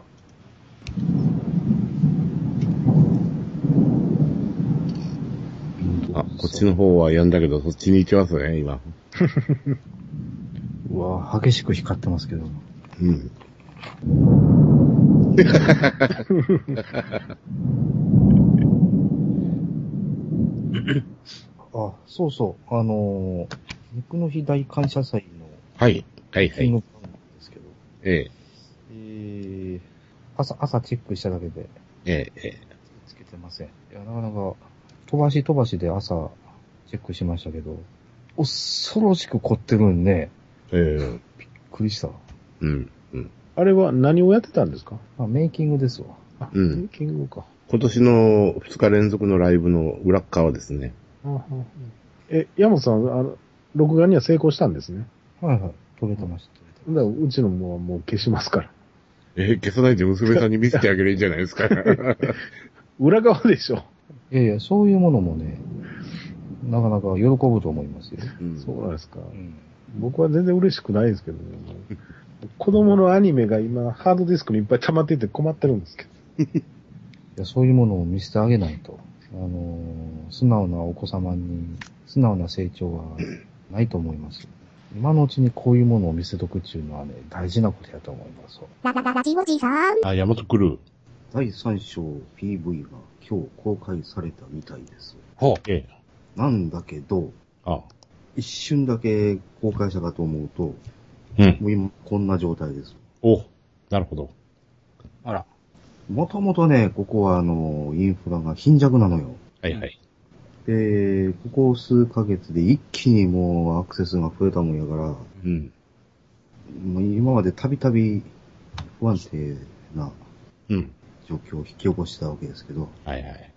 あ、こっちの方はやんだけど、そっちに行ってますね、今。うわ激しく光ってますけど。うん。あ、そうそう。あのー、肉の日大感謝祭のはい。はい、はい。キングなんですけど、ええ、えー、朝、朝チェックしただけでええ、ええ。つけてません。いや、なかなか、飛ばし飛ばしで朝チェックしましたけど、恐ろしく凝ってるんで、ええ、びっくりした。うん、うん。あれは何をやってたんですか？まあ、メイキングですわ。あ、うんメイキングか。今年の2日連続のライブの裏っ側ですね。あははえ、山本さん、あの、録画には成功したんですね？はいはい。撮れてました。だからうちのもはもう消しますから。ええ、消さないで娘さんに見せてあげるんじゃないですか？裏側でしょ。いやいや、そういうものもね、なかなか喜ぶと思いますよ。うんそうなんですか。うん。僕は全然嬉しくないですけどね。子供のアニメが今、ハードディスクにいっぱい溜まっていて困ってるんですけど。いや、そういうものを見せてあげないと。あのー素直なお子様に、素直な成長はないと思います。今のうちにこういうものを見せとくっていうのはね、大事なことやと思います。ララララジオジさん。あ、ヤマトクルー。第3章 PV が今日公開されたみたいです。ほう。ええ。なんだけど、あ、一瞬だけ公開したかと思うと、うん。もう今こんな状態です。お、なるほど。あら。もともとね、ここはあの、インフラが貧弱なのよ。はいはい。で、ここ数ヶ月で一気にもうアクセスが増えたもんやから、うん。今までたびたび不安定なうん。状況を引き起こしてたわけですけど、はいはい。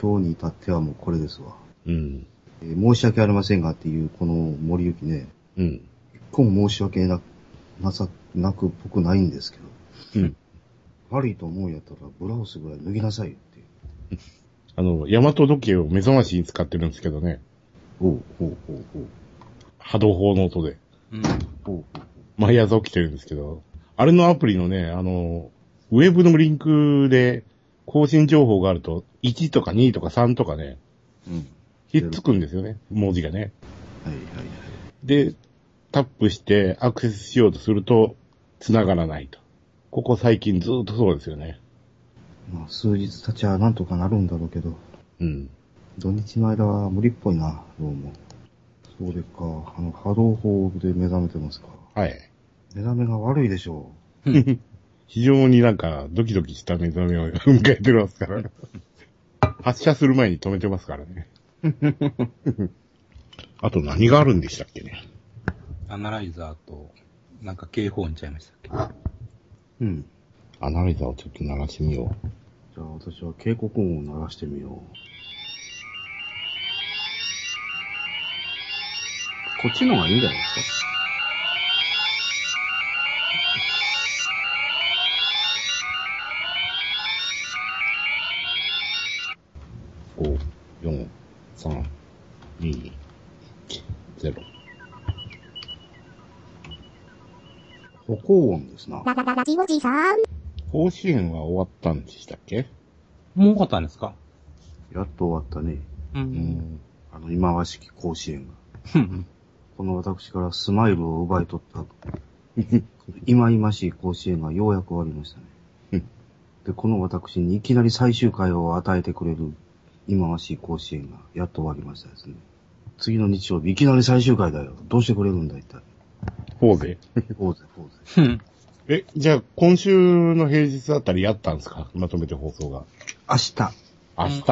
今日に至ってはもうこれですわ。うん。えー申し訳ありませんがっていうこの森行きね、うん。一個も申し訳ななさ、なくっぽくないんですけど、うん。悪いと思うんやったらブラウスぐらい脱ぎなさいよっていう。あの、ヤマト時計を目覚ましに使ってるんですけどね。ほうほうほうほう。波動砲の音で。うん。ほうほう毎朝起きてるんですけど、あれのアプリのね、あの、ウェブのリンクで更新情報があると、1とか2とか3とかね、うん。ひっつくんですよね、文字がね。はいはいはい。で、タップしてアクセスしようとすると、繋がらないと。ここ最近ずっとそうですよね。まあ数日経ちはなんとかなるんだろうけど、うん。土日の間は無理っぽいな、どうも。それか、あの波動砲で目覚めてますか。はい。目覚めが悪いでしょ非常になんかドキドキした目覚めを迎えてますから。発射する前に止めてますからね。あと何があるんでしたっけね。アナライザーと、なんか警報音ちゃいましたっけ？う。うん。アナライザーをちょっと鳴らしてみよじゃあ私は警告音を鳴らしてみよう。こっちの方がいいんじゃないですか？歩行音ですな。ララララジオジさん。甲子園は終わったんでしたっけ？もう終わったんですか？やっと終わったね。う。うんん。あの、今和式甲子園が。うん。この私からスマイルを奪い取った、今々しい甲子園がようやく終わりましたねうん。で、この私にいきなり最終回を与えてくれる今々しい甲子園がやっと終わりましたですね。次の日曜日、いきなり最終回だよ。どうしてくれるんだ、一体。ほうぜ。フォーゼ、フォーゼ。うん。え、じゃあ今週の平日あたりやったんですか？まとめて放送が。明日、明日？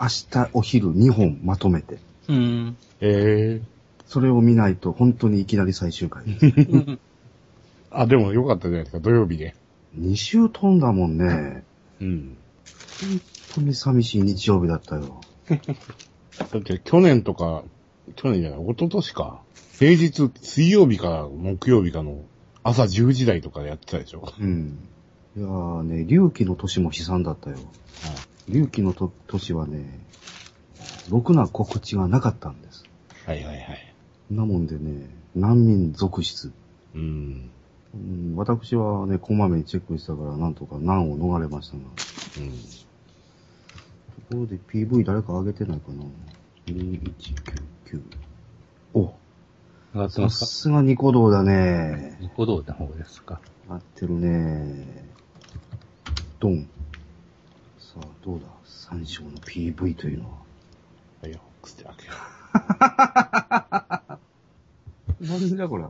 明日お昼2本まとめて。うん。ええそれを見ないと本当にいきなり最終回。あ、でもよかったじゃないですか、土曜日で。2週飛んだもんね。うん。本当に寂しい日曜日だったよ。だって去年とか、去年じゃない、一昨年か。平日、水曜日か木曜日かの朝10時台とかでやってたでしょ。うん。いやーね、隆起の年も悲惨だったよ。隆起のと年はね、ろくな告知がなかったんです。はいはいはい。なもんでね、難民続出。うん。うん、私はね、こまめにチェックしたから、なんとか難を逃れましたが。うん。ところで PV 誰か上げてないかな ?2199。お、上がってさますか？すがニコ動だね。ニコ動の方ですか？合ってるね。ドン。さあ、どうだ？三章の PV というのは。はいよ、くして開けよ何じゃこれ？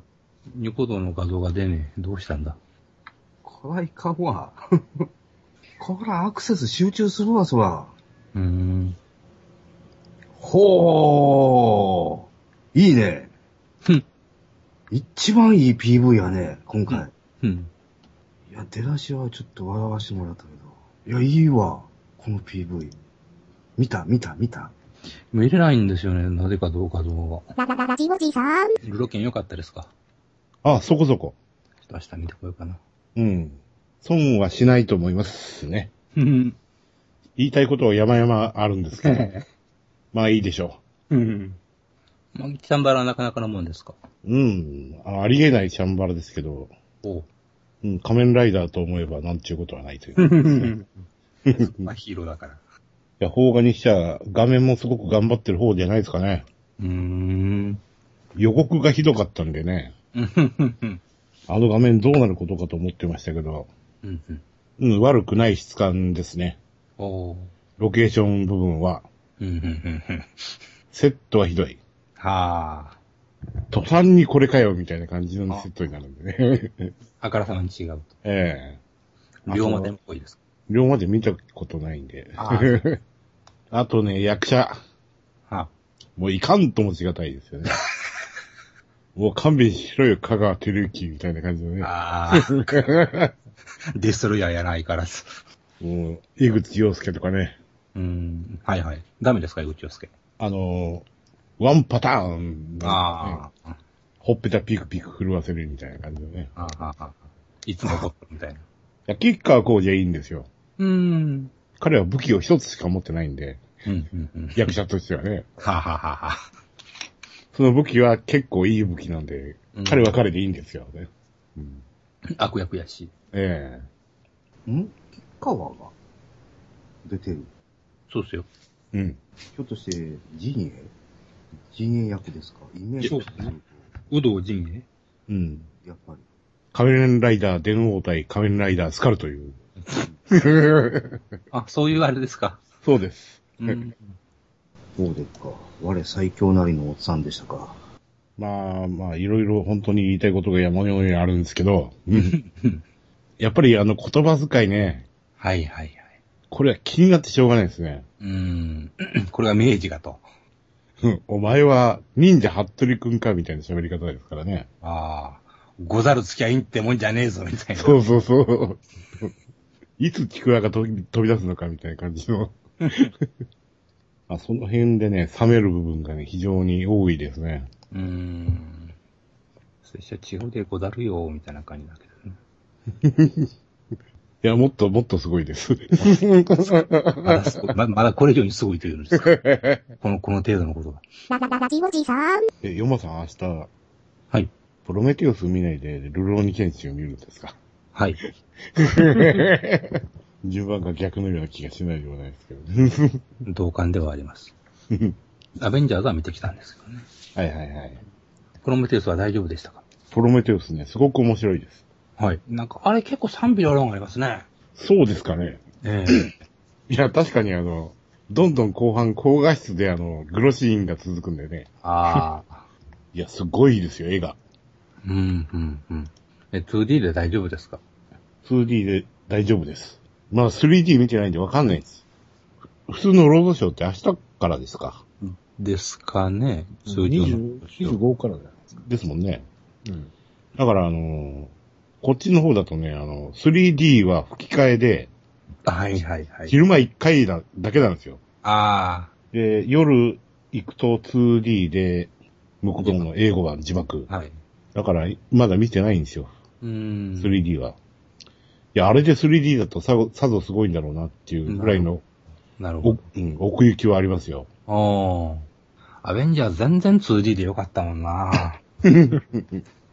ニコ動の画像が出ねえ。どうしたんだ？こらいかんわ。こらアクセス集中するわ、そら。うーん。ほー。いいね。一番いい PV やね、今回。うん。いや、出だしはちょっと笑わしてもらったけど。いや、いいわ。この PV。見た、見た、見た。見れないんですよね。なぜかどうか動画。ララララジオジさん。ルロケン良かったですかあ、そこそこ。ちょっと明日見てこようかな。うん。損はしないと思いますね。うん。言いたいことは山々あるんですけど。まあいいでしょうん。まあ、チャンバラはなかなかのもんですか？う。うん。あありえないチャンバラですけど、おう。うん、仮面ライダーと思えばなんちゅうことはないという。い まあ、ヒーローだから。や、邦画にしちゃ画面もすごく頑張ってる方じゃないですかね。うーん。予告がひどかったんでね。うん。あの画面どうなることかと思ってましたけど、うん。うん、悪くない質感ですね。おう。ロケーション部分は。うん。うん。うん。セットはひどい。はあ。途端にこれかよみたいな感じのセットになるんでね。あからさまに違うと。ええ龍馬伝っぽいです。両まで見たことないんで。ああ とね、役者。はもういかんともしがたいですよね。もう勘弁しろよ、香川照之みたいな感じのね。あ。ああ。デストロイヤーやないからず。もう、江口洋介とかね。うん。はいはい。ダメですか、江口洋介？あのー、ワンパターン、ね、ああ。ほっぺたピクピク震わせるみたいな感じのね。ああ。ああ。いつも怒ってるみたいな。いや、キッカーこうじゃいいんですよ。うん。彼は武器を一つしか持ってないんで、うん。うん。うん。役者としてはね。はははは。その武器は結構いい武器なんで、うん彼は彼でいいんですよね。うん、悪役やし。えん？吉川が出てる。そうっすよ。えうん。ひょっとして、陣営陣営役ですか？イメージそうすると、有働陣営？うん。やっぱり。仮面ライダー電王対仮面ライダースカルという。あ、そういうあれですか。そうです。うん。そうですか。我最強なりのおっさんでしたか？まあまあ、いろいろ本当に言いたいことが山のようにあるんですけど、う んやっぱりあの言葉遣いね、はいはいはい。これは気になってしょうがないですね。うん。これが明治かと。う んお前は忍者服部くんかみたいな喋り方ですからね。ああ。ござる付き合いんってもんじゃねえぞ、みたいな。そうそうそう。いつちくわが飛び飛び出すのかみたいな感じの。あその辺でね、冷める部分がね、非常に多いですね。うーん。拙者違うでござるよ、みたいな感じだけどね。いや、もっともっとすごいです。まだすごいままだこれ以上にすごいというんですか。この、この程度のことが。ララララジオジさん。え、ヨマさん明日、はい。プロメテウス見ないで、ルローニケンシンを見るんですか？はい。順番が逆のような気がしないではないですけど。同感ではあります。アベンジャーズは見てきたんですけどね。はいはいはい。プロメテウスは大丈夫でしたか？プロメテウスね、すごく面白いです。はい。なんか、あれ結構賛否両論ありますね。そうですかね。ええ いや、確かにあの、どんどん後半高画質であの、グロシーンが続くんでね。ああ。いや、すごいですよ、絵が。うん、うん、うん。え、2D で大丈夫ですか？2D で大丈夫です。まだ 3D 見てないんでわかんないです。普通のロードショーって明日からですか？ですかね。通常20の。25からじゃないですか。ですもんね。うん。だからあのーこっちの方だとね、あの、3D は吹き替えで、はいはいはい。昼間1回だだけなんですよ。あで、夜行くと 2D で、向こうの英語版字幕。あ、はい。だから、まだ見てないんですよ。うーん。3D は。いや、あれで 3D だとささぞすごいんだろうなっていうぐらいの、おなるほど。うん、奥行きはありますよ。ああ。アベンジャーズ全然 2D でよかったもんな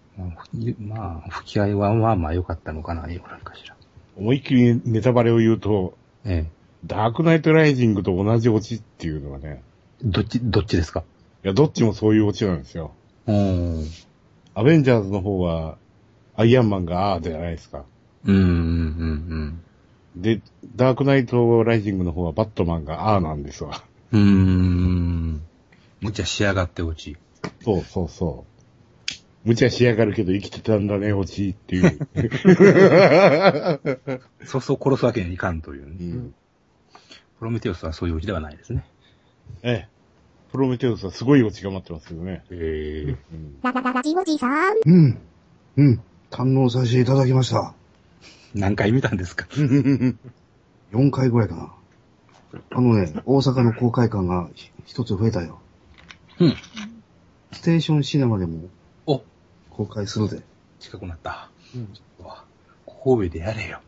まあ、吹き替えはまあまあ良かったのかな、よかかしら。思いっきりネタバレを言うと、ええ。ダークナイトライジングと同じオチっていうのがね、どっち、どっちですか？いや、どっちもそういうオチなんですよ。うん。アベンジャーズの方は、アイアンマンがあーじゃないですか。うん、うん、うん、で、ダークナイトライジングの方はバットマンがあーなんですわ。うーん。むちゃ仕上がって落ち。そうそうそう。無茶しやがるけど生きてたんだね、オチっていう。そうそう殺すわけにはいかんというね、うんプロメテウスはそういうオチではないですね。ええ。プロメテウスはすごいオチが待ってますけどね。ええうんララララジオジさん。うん。うん。堪能させていただきました。何回見たんですか4回ぐらいかな。あのね、大阪の公開館がひ一つ増えたよ。うん。ステーションシネマでもお、公開するで。近くなった。うん神戸でやれよ。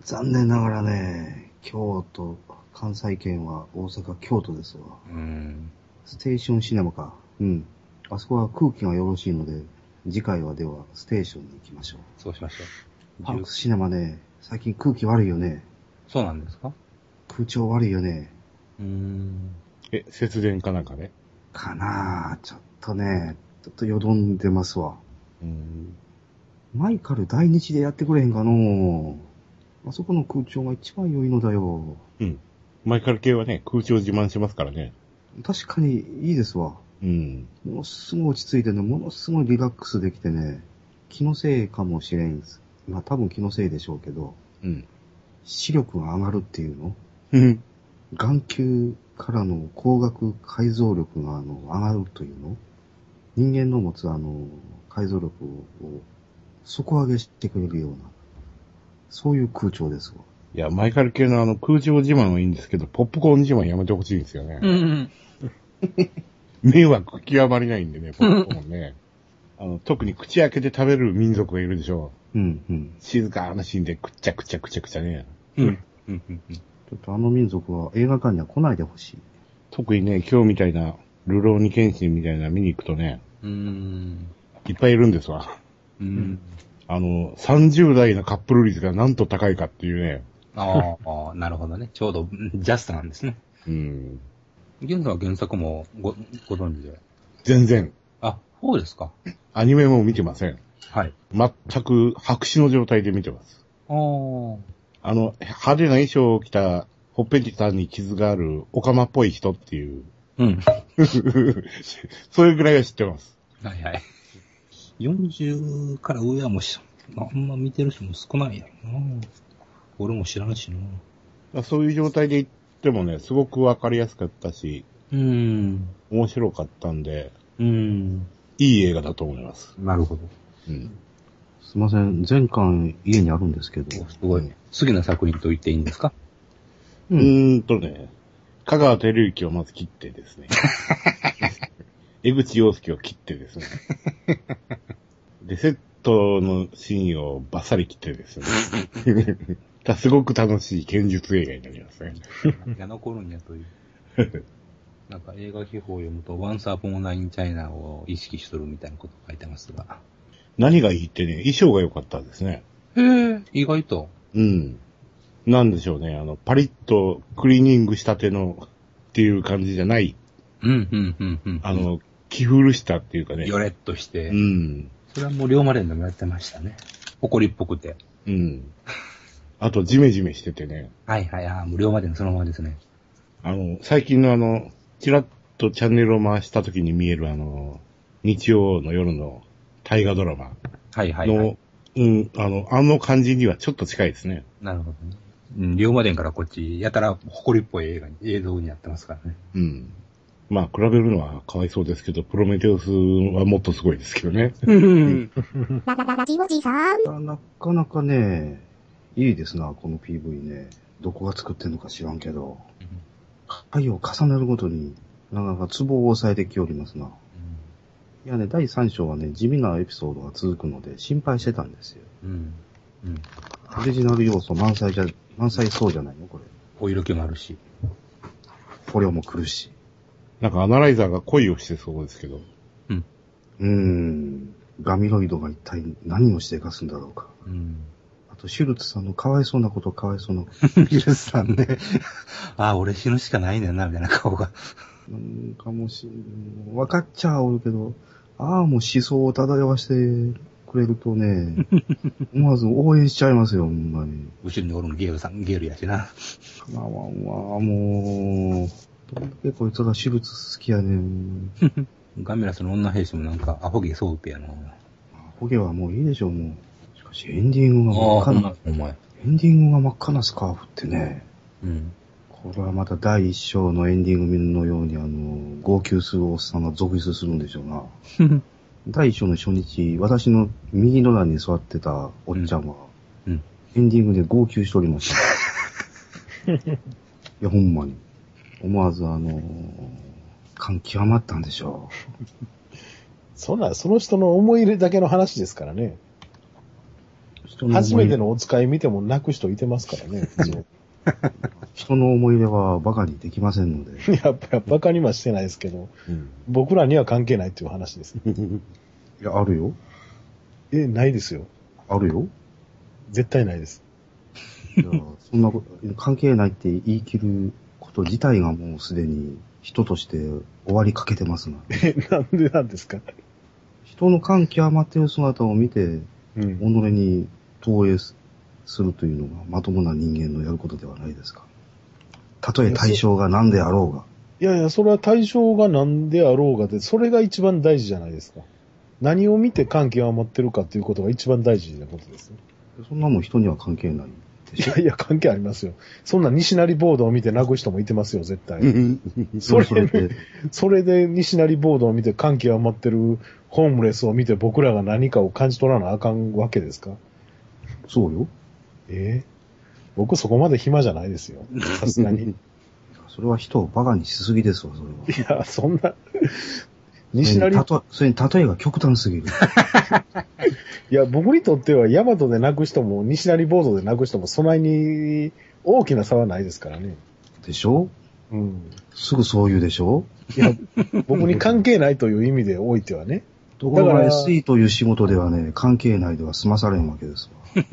残念ながらね、京都、関西圏は大阪、京都ですわ。うん。ステーションシネマか。うん。あそこは空気がよろしいので、次回はではステーションに行きましょう。そうしましょう。パークスシネマね、最近空気悪いよね。そうなんですか？空調悪いよね。うーん。え、節電かなんかね？かなぁ、ちょっとね、ちょっとよどんでますわ。うん。マイカル大日でやってくれへんかのあそこの空調が一番良いのだよ。マイカル系はね、空調自慢しますからね。確かにいいですわ。うん。ものすごい落ち着いてね、ものすごいリラックスできてね、気のせいかもしれんす。まあ多分気のせいでしょうけど、うん。視力が上がるっていうの？うん。眼球からの光学解像力があの上がるというの？人間の持つあの解像力を底上げしてくれるような、そういう空調ですわ。いや、マイカル系のあの空調自慢はいいんですけど、ポップコーン自慢やめてほしいんですよね。ん。迷惑極まりないんでね、ポップコーンね。あの、特に口開けて食べる民族がいるでしょうん、うん。静かなシーンでくっちゃくちゃくちゃくちゃね。うん。うん。うん。ちょっとあの民族は映画館には来ないでほしい。特にね、今日みたいな、ルローニケンシンみたいな見に行くとね、うん。いっぱいいるんですわ。うん。あの、30代のカップル率がなんと高いかっていうね。ああ、なるほどね。ちょうどうんジャストなんですね。うん。現在は原作もご、ご存知で？全然。あ、そうですか。アニメも見てません。はい。全く白紙の状態で見てます。ああ。あの、派手な衣装を着た、ほっぺたに傷がある、オカマっぽい人っていう、うん。それぐらいは知ってます。はいはい。40から上はもうし、あんま見てる人も少ないやろな。俺も知らんしな。そういう状態で行ってもね、すごくわかりやすかったし、うん。面白かったんで、うん。いい映画だと思います。なるほど。うん。すいません、全巻家にあるんですけど。すごい。次の作品と言っていいんですか？うーんとね、香川照之をまず切ってですね。江口洋介を切ってですね。で、セットのシーンをバッサリ切ってですね。だすごく楽しい剣術映画になりますね。が残るんやという。なんか映画秘宝を読むと、Once Upon a Night in China を意識しとるみたいなこと書いてますが。何がいいってね、衣装が良かったですね。へえ、意外と。うん。なんでしょうね、あの、パリッとクリーニングしたてのっていう感じじゃない、うん、うん、うん、うん。あ、の、着古したっていうかね。よれっとして。うん。それはもう龍馬連でもやってましたね。誇りっぽくて。うん。あと、ジメジメしててね。はいはい、ああ、もう龍馬伝そのままですね。あの、最近のあの、ちらっとチャンネルを回した時に見えるあの、日曜の夜の大河ドラマはいはい、はい。のうん、あの、あの感じにはちょっと近いですね。なるほどね。うん、龍馬伝からこっち、やたら誇りっぽい映画に、映像になってますからね。うん。まあ、比べるのはかわいそうですけど、プロメテウスはもっとすごいですけどね。ララララジオジさん。なかなかね、いいですな、この PV ね。どこが作ってんのか知らんけど。回を重ねるごとに、なかなかツボを押さえてきおりますな。いやね、第3章はね、地味なエピソードが続くので心配してたんですよ。うん。うん。オリジナル要素満載じゃ、満載そうじゃないのこれ。お色気もあるし。捕虜も来るし。なんかアナライザーが恋をしてそうですけど。うーん。ガミロイドが一体何をしてかすんだろうか。うん。あと、シュルツさんのかわいそうなこと、かわいそうなこと。ヒルさんね。ああ、俺死ぬしかないねんな、みたいな顔が。なんかもし、分かっちゃおるけど、ああ、もう思想を漂わしてくれるとね、思わず応援しちゃいますよ、ほんまに。後ろにおるのゲールさん、ゲールやしな。かなわんわ、もう、どんだけこいつら手術好きやねん。ガメラスの女兵士もなんかアホゲソウペやな。ホゲはもういいでしょう、もう。しかし、エンディングが真っ赤な、お前。エンディングが真っ赤なスカーフってね、うん。これはまた第一章のエンディングのように、あの、号泣するおっさんが続出するんでしょうな。第一章の初日、私の右の段に座ってたおっちゃんは、うんうんエンディングで号泣しておりました。いや、ほんまに。思わず、あの、感極まったんでしょそんな、その人の思い入れだけの話ですからね。初めてのお使い見ても泣く人いてますからね。人の思い入れはバカにできませんので。やっぱ、バカにはしてないですけど、僕らには関係ないっていう話です。いや、あるよ。え、ないですよ。あるよ。絶対ないです。いや、そんなこと、関係ないって言い切ること自体がもうすでに人として終わりかけてますな。え、なんでなんですか？人の感極まっている姿を見て、うん。己に投影すするというのがまともな人間のやることではないですか。たとえ対象が何であろうが。いやいや、それは対象が何であろうがで、それが一番大事じゃないですか。何を見て感極まってるかっていうことが一番大事なことですね。そんなもん人には関係ないでしょ。いやいや、関係ありますよ。そんな西成ボードを見て泣く人もいてますよ、絶対。それで、それで西成ボードを見て感極まってるホームレスを見て僕らが何かを感じ取らなあかんわけですかそうよ。ええ僕そこまで暇じゃないですよ。さすがに。それは人をバカにしすぎですわ、それは。いや、そんな、西成、それに例えが極端すぎる。いや、僕にとってはヤマトで泣く人も西成ボードで泣く人もそないに大きな差はないですからね。でしょ？うん。すぐそう言うでしょ？いや、僕に関係ないという意味でおいてはね。ところが SE という仕事ではね、関係ないでは済まされんわけですわ。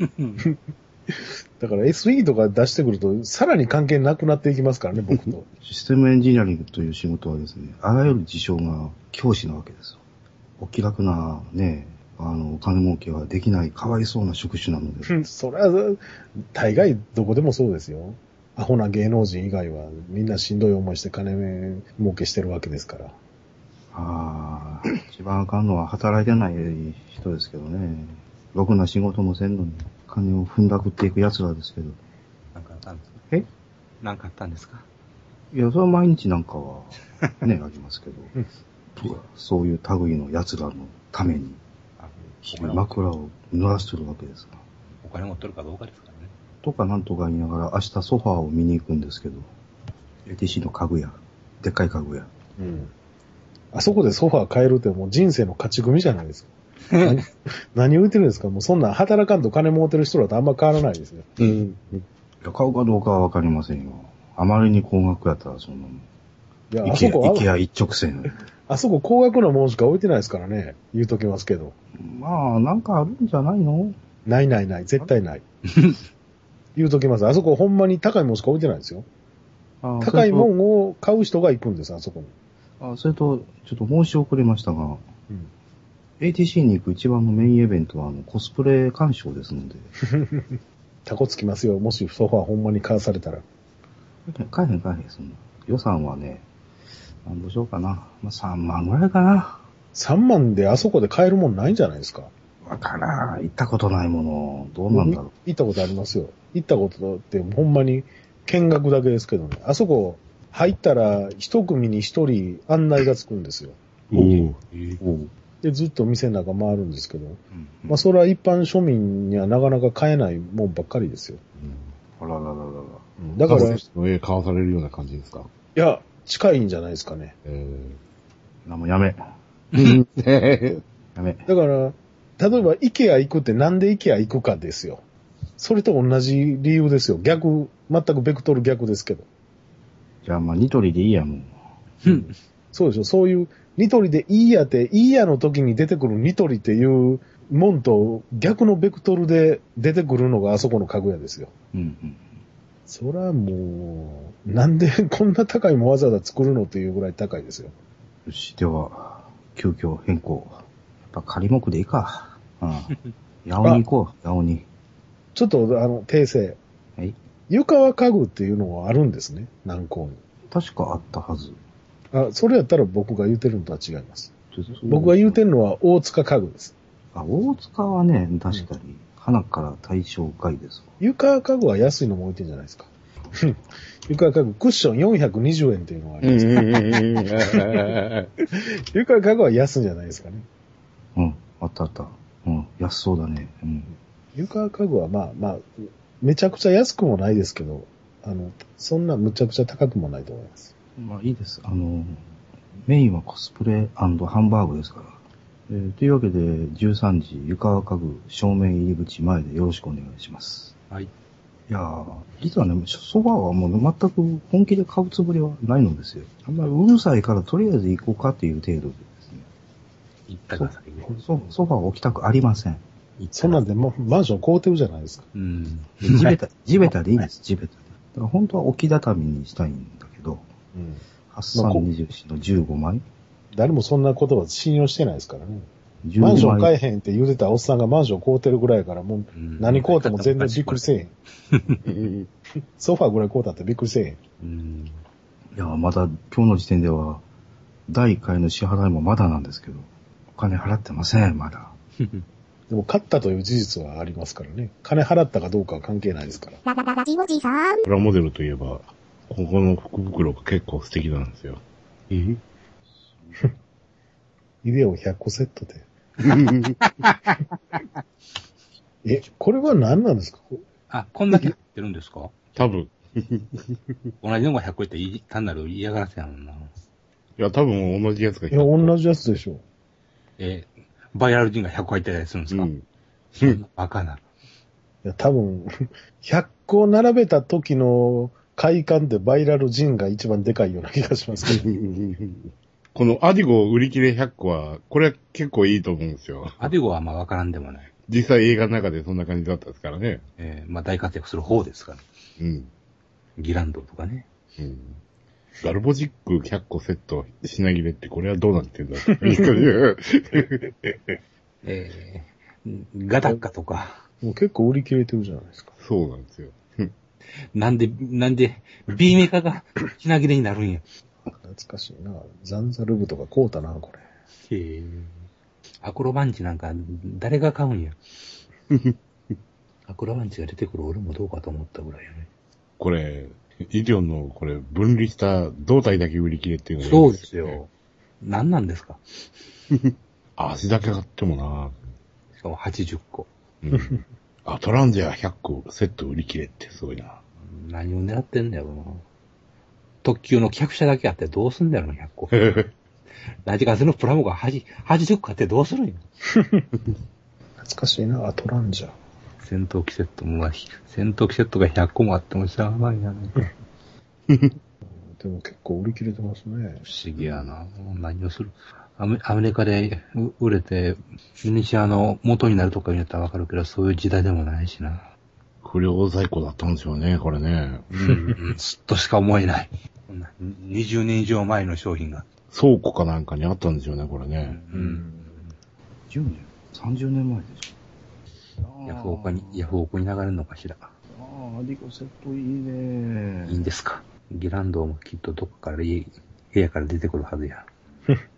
だから SE とか出してくると、さらに関係なくなっていきますからね、僕と。システムエンジニアリングという仕事はですね、あらゆる事象が教師なわけですよ。お気楽なね、あの、お金儲けはできないかわいそうな職種なので。それは、大概どこでもそうですよ。アホな芸能人以外はみんなしんどい思いして金儲けしてるわけですから。ああ、一番あかんのは働いてない人ですけどね。ろくな仕事もせんのに、金を踏んだくっていく奴らですけど。なんかあったんですか？え？なんかあったんですか？いや、それは毎日なんかは、ね、ありますけど。そういう類の奴らのために、あ枕を濡らしてるわけですが。お金持ってるかどうかですからね。とかなんとか言いながら明日ソファーを見に行くんですけど、ATC の家具屋、でっかい家具屋。うん。あそこでソファー買えるってもう人生の勝ち組じゃないですか。何何を言ってるんですか？もうそんなん働かんと金儲てる人らとあんま変わらないですよ。うん。いや買うかどうかはわかりませんよ。あまりに高額やったらそんなもん。いや、あそこはイ、ケア一直線。あそこ高額なものしか置いてないですからね。言うときますけど。まあ、なんかあるんじゃないの？ないないない。絶対ない。言うときます。あそこほんまに高いものしか置いてないですよ。あ高いもんを買う人が行くんです、あそこに。あそれと、ちょっと申し遅れましたが、うん ATC に行く一番のメインイベントはあのコスプレ鑑賞ですので、タコつきますよ。もしソファーほんまに買わされたら。買えへん買えへん、そんな。予算はね、なんどうしようかな。まあ、3万ぐらいかな。3万であそこで買えるもんないんじゃないですか？わからん。行ったことないもの。どうなんだろ行ったことありますよ。行ったことってほんまに見学だけですけどね。あそこ入ったら一組に一人案内がつくんですよ。おお。で、ずっと店の中回るんですけど。うんまあそれは一般庶民にはなかなか買えないもんばっかりですよ。あららららら。だから、いの絵買わされるような感じですか？や、近いんじゃないですかね。えなもうやめ。ー、やめ。だから、例えば、イケア行くってなんでイケア行くかですよ。それと同じ理由ですよ。逆、全くベクトル逆ですけど。じゃあまあ、ニトリでいいや、もう。そうでしょ。そういう、ニトリでいいやって、いいやの時に出てくるニトリっていうもんと逆のベクトルで出てくるのがあそこの家具屋ですよ。うんうん。そらもう、なんでこんな高いもんわざわざ作るのっていうぐらい高いですよ。よし、では、急遽変更。やっぱ仮目でいいか。うん。八尾に行こう、八尾に。ちょっと、あの、訂正。はい。床は家具っていうのがあるんですね。南港に。確かあったはず。あ、それやったら僕が言うてるのとは違います。僕が言うてるのは大塚家具です。あ、大塚はね、確かに、花から対象外ですわ。床家具は安いのも置いてるんじゃないですか。床家具、クッション420円っていうのがあります。床家具は安いんじゃないですかね。うん、あったあった。うん、安そうだね。うん。床家具はまあまあ、めちゃくちゃ安くもないですけど、あの、そんなむちゃくちゃ高くもないと思います。まあいいです。あの、メインはコスプレハンバーグですから。えーというわけで、13時、床家具正面入り口前でよろしくお願いします。はい。いやー、実はね、ソファーはもう全く本気で買うつもりはないのですよ。あんまりうるさいからとりあえず行こうかっていう程度でですね。行ったか、最後。ソソファー置きたくありません。そんなんでもうマンション買うてるじゃないですか。うん。地べた、地べたでいいです、地べたで。だから本当は置き畳にしたいんだけど、うん。8324の15枚誰もそんな言葉信用してないですからね。?15 マンション買え枚。へんって言うてたおっさんがマンション買うてるぐらいやから、もううん何買うても全然びっくりせえへん。ソファーぐらい買うたってびっくりせえへん。うん。いや、まだ今日の時点では、第1回の支払いもまだなんですけど、お金払ってません、まだ。でも買ったという事実はありますからね。金払ったかどうかは関係ないですから。ララララジオジさん。プラモデルといえば、ここの福袋が結構素敵なんですよ。え イデオン100個セットで。え、これは何なんですか？あ、こんだけ入ってるんですか？多分。同じのが100個いっていい単なる嫌がらせやもんな。いや、多分同じやつがいや、同じやつでしょ。えーバイラル人が100個入ってたりするんですか、うん。そんなバカな。いや、多分、100個並べた時の快感でバイラルジンが一番でかいような気がしますけど。このアディゴ売り切れ100個は、これは結構いいと思うんですよ。アディゴはまあわからんでもない。実際映画の中でそんな感じだったですからね。えーまあ大活躍する方ですから。うん。ギランドとかね。うん。ガルボジック100個セット品切れってこれはどうなってんだっていう。えーガダッカとか。もう結構売り切れてるじゃないですか。そうなんですよ。なんで、なんで、B メカが品切れになるんや。懐かしいな。ザンザルブとか買うたな、これ。へえ。アクロバンチなんか、誰が買うんや。アクロバンチが出てくる俺もどうかと思ったぐらいやね。これ、イディオンのこれ分離した胴体だけ売り切れっていうのがいいそうですよ。何なんですか？あ 足だけ買ってもなしかも80個。うん。あ、トランジャー100個セット売り切れってすごいな。何を狙ってんだよな。特急の客車だけあってどうすんだよな、100個。ラジカセのプラモが80 80個あってどうするんよ。懐かしいな、アトランジャー。戦闘機セットも、戦闘機セットが100個もあってもしゃあないな、ね。でも結構売り切れてますね。不思議やな。何をする？アメアメリカでう売れて、ミニシアの元になるとか言うんやったらわかるけど、そういう時代でもないしな。不良在庫だったんでしょうね、これね。うん、すっとしか思えない。こんな20年以上前の商品が。倉庫かなんかにあったんでしょうね、これね。うん。10年 ?30 年前でしょ。ヤフオクに、ヤフオクに流れるのかしら。ああ、アディコセットいいねいいんですか？ギランドもきっとどっかから家、部屋から出てくるはずや。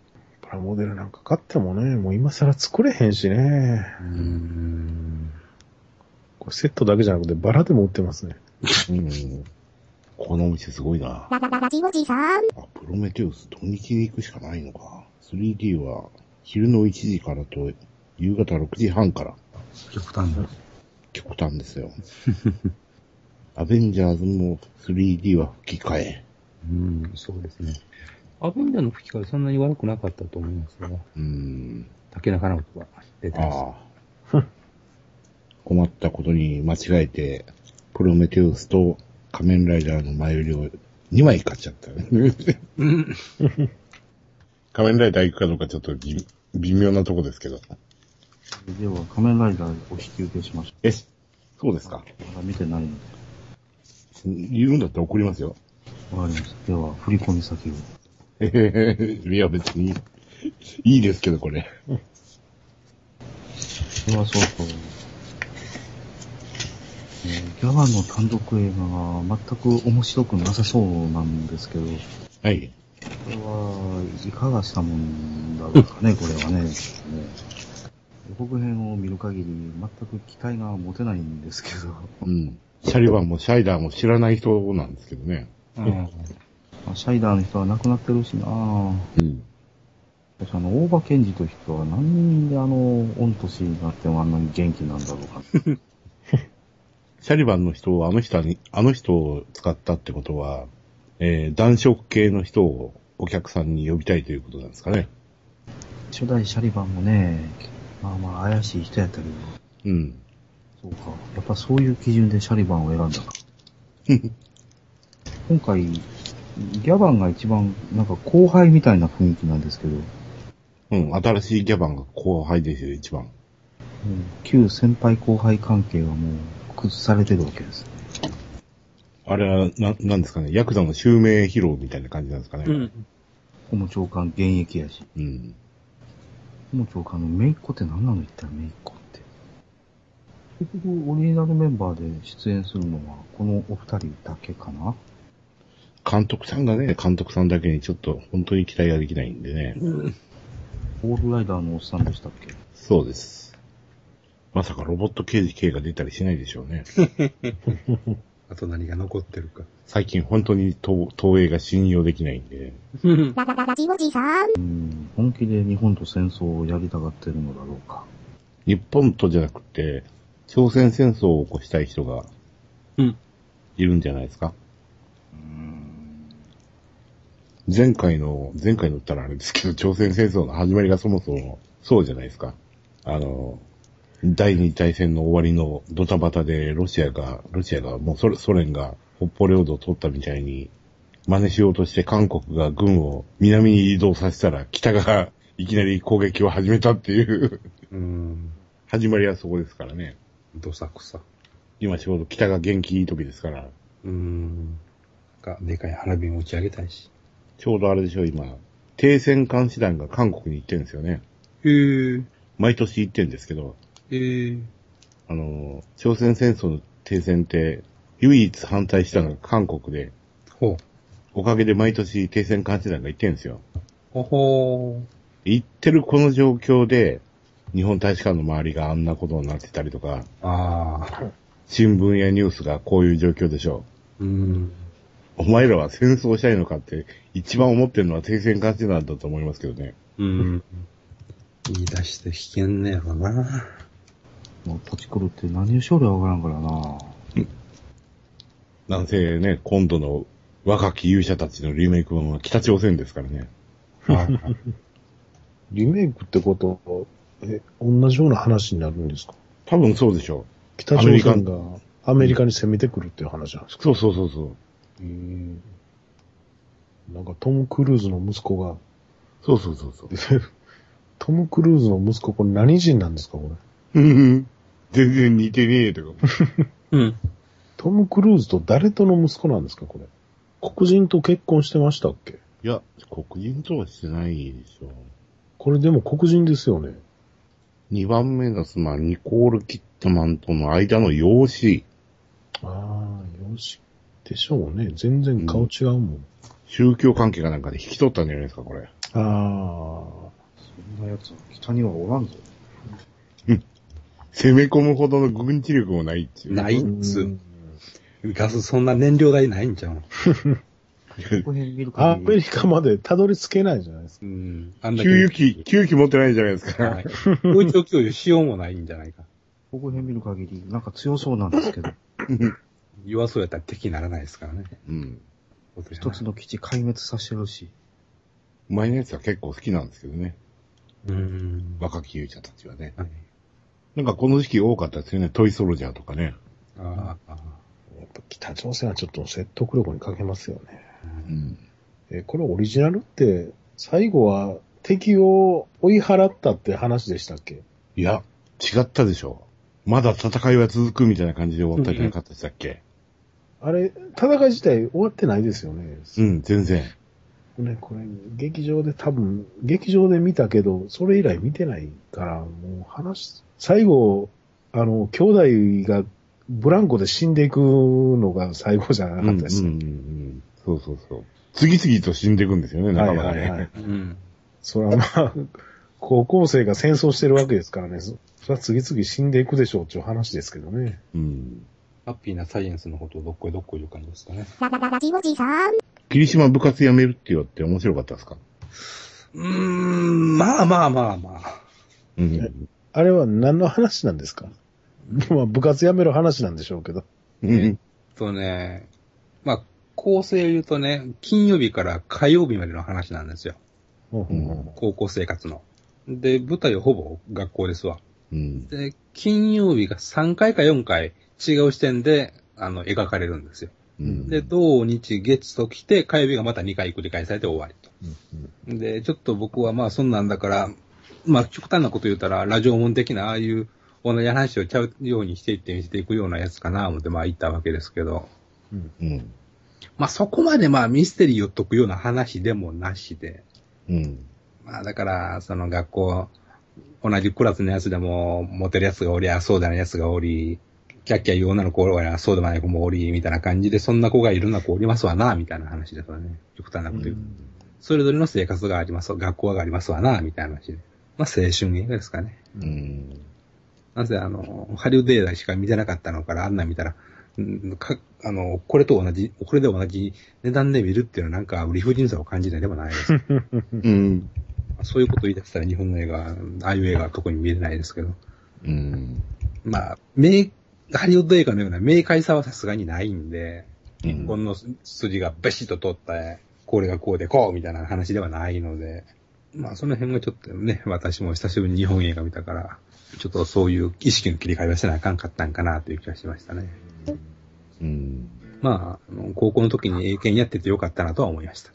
ラモデルなんか買ってもね、もう今更作れへんしね。うーん。これセットだけじゃなくてバラでも売ってますね。うん。このお店すごいな。ララララジオジさん。あ、プロメテウス土日に行くしかないのか。3D は昼の1時からと夕方6時半から。極端だ。極端ですよ。アベンジャーズも 3D は吹き替え。うん、そうですね。アベンジャーの吹き替えそんなに悪くなかったと思いますよ。うーん。竹中直人が出てましああ。困ったことに間違えて、プロメテウスと仮面ライダーの前売りを2枚買っちゃった。仮面ライダー行くかどうかちょっと微微妙なとこですけど。では、仮面ライダーお引き受けしましょえ、そうですか？う。まだ見てないの言うんだったら送りますよ。で。わかりました。では、振り込み先を。えへへいや別に、いいですけど、これ。では、そうそう。えーギャバンの単独映画が全く面白くなさそうなんですけど、はい。これはいかがしたもんだろうかね、これはね。ね予告編を見る限り全く期待が持てないんですけど、うん。シャリバンもシャイダーも知らない人なんですけどね。た。うん。まあシャイダーの人は亡くなってるしなぁ。うん。私あの、大場健二という人は何であの、御年になってもあんなに元気なんだろうか。シャリバンの人をあの人に、あの人を使ったってことは、えー、男色系の人をお客さんに呼びたいということなんですかね。初代シャリバンもね、まあまあ怪しい人やったけど、うん。そうか。やっぱそういう基準でシャリバンを選んだか。今回、ギャバンが一番なんか後輩みたいな雰囲気なんですけど、うん、新しいギャバンが後輩ですよ、一番。うん旧先輩後輩関係がもう崩されてるわけです。あれは、な、なんですかね、ヤクザの襲名披露みたいな感じなんですかね。うん。ホモ長官現役やし。うん。ホモ長官の姪っ子って何なの？言ったら姪っ子って。結局、オリジナルメンバーで出演するのは、このお二人だけかな？監督さんがね、監督さんだけにちょっと本当に期待ができないんでね。オールライダーのおっさんでしたっけ？そうです。まさかロボット刑事 K が出たりしないでしょうね。あと何が残ってるか。最近本当に東東映が信用できないんで。ララララジオジさん。うん、本気で日本と戦争をやりたがってるのだろうか。日本とじゃなくて、朝鮮戦争を起こしたい人がうん。いるんじゃないですか。前回の、前回の言ったらあれですけど、朝鮮戦争の始まりがそもそもそうじゃないですか。あの、第二次大戦の終わりのドタバタでロシアが、ロシアが、もうソソ連が北方領土を取ったみたいに、真似しようとして韓国が軍を南に移動させたら、北がいきなり攻撃を始めたっていう、うん。始まりはそこですからね。どさくさ。今ちょうど北が元気いい時ですから、うん。なんか、でかい花火も打ち上げたいし。ちょうどあれでしょ、今、停戦監視団が韓国に行ってるんですよね。へえ。毎年行ってるんですけど、へえ。あの、朝鮮戦争の停戦って、唯一反対したのが韓国で、ほう。おかげで毎年停戦監視団が行ってるんですよ。ほほ行ってるこの状況で、日本大使館の周りがあんなことになってたりとか、ー。ああ。新聞やニュースがこういう状況でしょうん。う。お前らは戦争したいのかって、一番思ってるのは停戦監視団だと思いますけどね。うん。言い出して危険ねやろな。もうポチコルって何をしょるかわからんからななんせね、今度の若き勇者たちのリメイク版は北朝鮮ですからね。リメイクってことは、え、同じような話になるんですか？多分そうでしょ北朝鮮がアメリカに攻めてくるっていう話なんですう。か？そうそうそうそう。へーなんかトム・クルーズの息子が、そうそうそうそう。トム・クルーズの息子、これ何人なんですかこれ？全然似てねえとか。うん。トム・クルーズと誰との息子なんですかこれ？黒人と結婚してましたっけ？いや、黒人とはしてないでしょ。これでも黒人ですよね。二番目の妻、ニコール・キットマンとの間の養子、ああ、よし。でしょうね。全然顔違うもん。宗教関係かなんかで引き取ったんじゃないですか、これ。ああ。つは北にはおらんぞ。攻め込むほどの軍事力もないっていう。ないっつう。ガスそんな燃料代ないんちゃうここ辺見るア限りメリカまでたどり着けないじゃないですか。うん。あんだけ給油機、給油機持ってないんじゃないですか。はい。空調給油しようもないんじゃないか。ここ辺見る限り、なんか強そうなんですけど、弱そうやったら敵にならないですからね。うん。一つの基地壊滅させるし、前のやつは結構好きなんですけどね。うん。若き勇者たちはね。はい。なんかこの時期多かったですよね。トイソルジャーとかね。ああ、やっぱ北朝鮮はちょっと説得力に欠けますよね。うん。え、これオリジナルって、最後は敵を追い払ったって話でしたっけ？いや、違ったでしょ。まだ戦いは続くみたいな感じで終わったんじゃなかったでしたっけ？あれ、戦い自体終わってないですよね。うん、全然。ね、これ、劇場で多分、劇場で見たけど、それ以来見てないから、もう話、最後、あの、兄弟がブランコで死んでいくのが最後じゃなうん、うん、うかったです。ん。そうそうそう。次々と死んでいくんですよね、はい仲間がね。はいはい。うん。それはまあ、高校生が戦争してるわけですからね、そそれは次々死んでいくでしょうっていう話ですけどね。うん。ハッピーなサイエンスのことをどっこいどっこい言う感じですかね。ララララジオジさん。霧島部活辞めるって言って面白かったですか？うーん、まあまあまあまあ。うん。あれは何の話なんですか？まあ、部活辞める話なんでしょうけど。うん。とね、まあ、構成を言うとね、金曜日から火曜日までの話なんですよ。ほうほうほう高校生活の。で、舞台はほぼ学校ですわ。うん。で、金曜日が3回か4回違う視点で、あの、描かれるんですよ。うん。で、土日月と来て、火曜日がまた2回繰り返されて終わりと。で、ちょっと僕はまあそんなんだから、まあ極端なこと言うたら、ラジオ門的なああいう同じ話をちゃうようにしていって見せていくようなやつかな、思ってまあ言ったわけですけど、うん。まあそこまでまあミステリーを解くような話でもなしで、うん。まあだから、その学校、同じクラスのやつでも、モテるやつがおりゃ、そうでないやつがおり、キャッキャ言う女の子おりゃ、そうでもない子もおり、みたいな感じで、そんな子がいるな子おりますわな、みたいな話ですからね。極端なこと言うと。それぞれの生活があります、学校がありますわな、みたいな話で。まあ青春映画ですかね。うん。なぜあの、ハリウッド映画しか見てなかったのから、あんなん見たら、うんか、あの、これと同じ、これで同じ値段で見るっていうのはなんか理不尽さを感じないでもないです。うん。そういうこと言い出したら日本の映画、ああいう映画は特に見れないですけど。うん。まあ、明、ハリウッド映画のような明快さはさすがにないんで、うん一本の筋がベシッと通った、これがこうでこうみたいな話ではないので、まあその辺がちょっとね、私も久しぶりに日本映画見たから、ちょっとそういう意識の切り替えはしてなあかんかったんかなという気がしましたね。うん。まあ、高校の時に英検やっててよかったなとは思いました。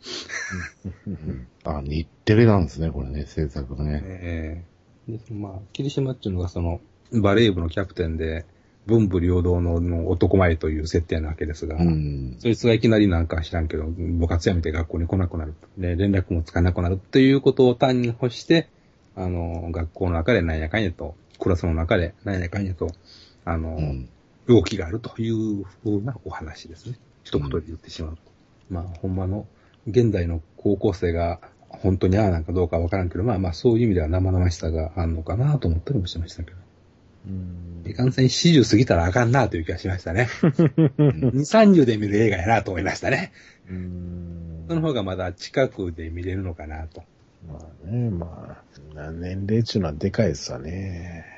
あ、日テレなんですね、これね、制作がね。ええで、まあ、霧島っていうのがその、バレー部のキャプテンで、文武両道のの男前という設定なわけですが、うん。そいつがいきなりなんか知らんけど、部活辞めて学校に来なくなる。で、連絡もつかなくなるっていうことを単に干して、あの、学校の中でなんやかんやと、クラスの中でなんやかんやと、あの、うん。動きがあるという風なお話ですね。一言で言ってしまうと。まあ、ほんまの、現代の高校生が本当にああなんかどうかわからんけど、まあまあそういう意味では生々しさがあるのかなと思ったりもしましたけど。いかんせん40過ぎたらあかんなという気がしましたね。2、30で見る映画やなと思いましたね。うんその方がまだ近くで見れるのかなと。まあね、まあ、年齢っていうのはでかいですわね。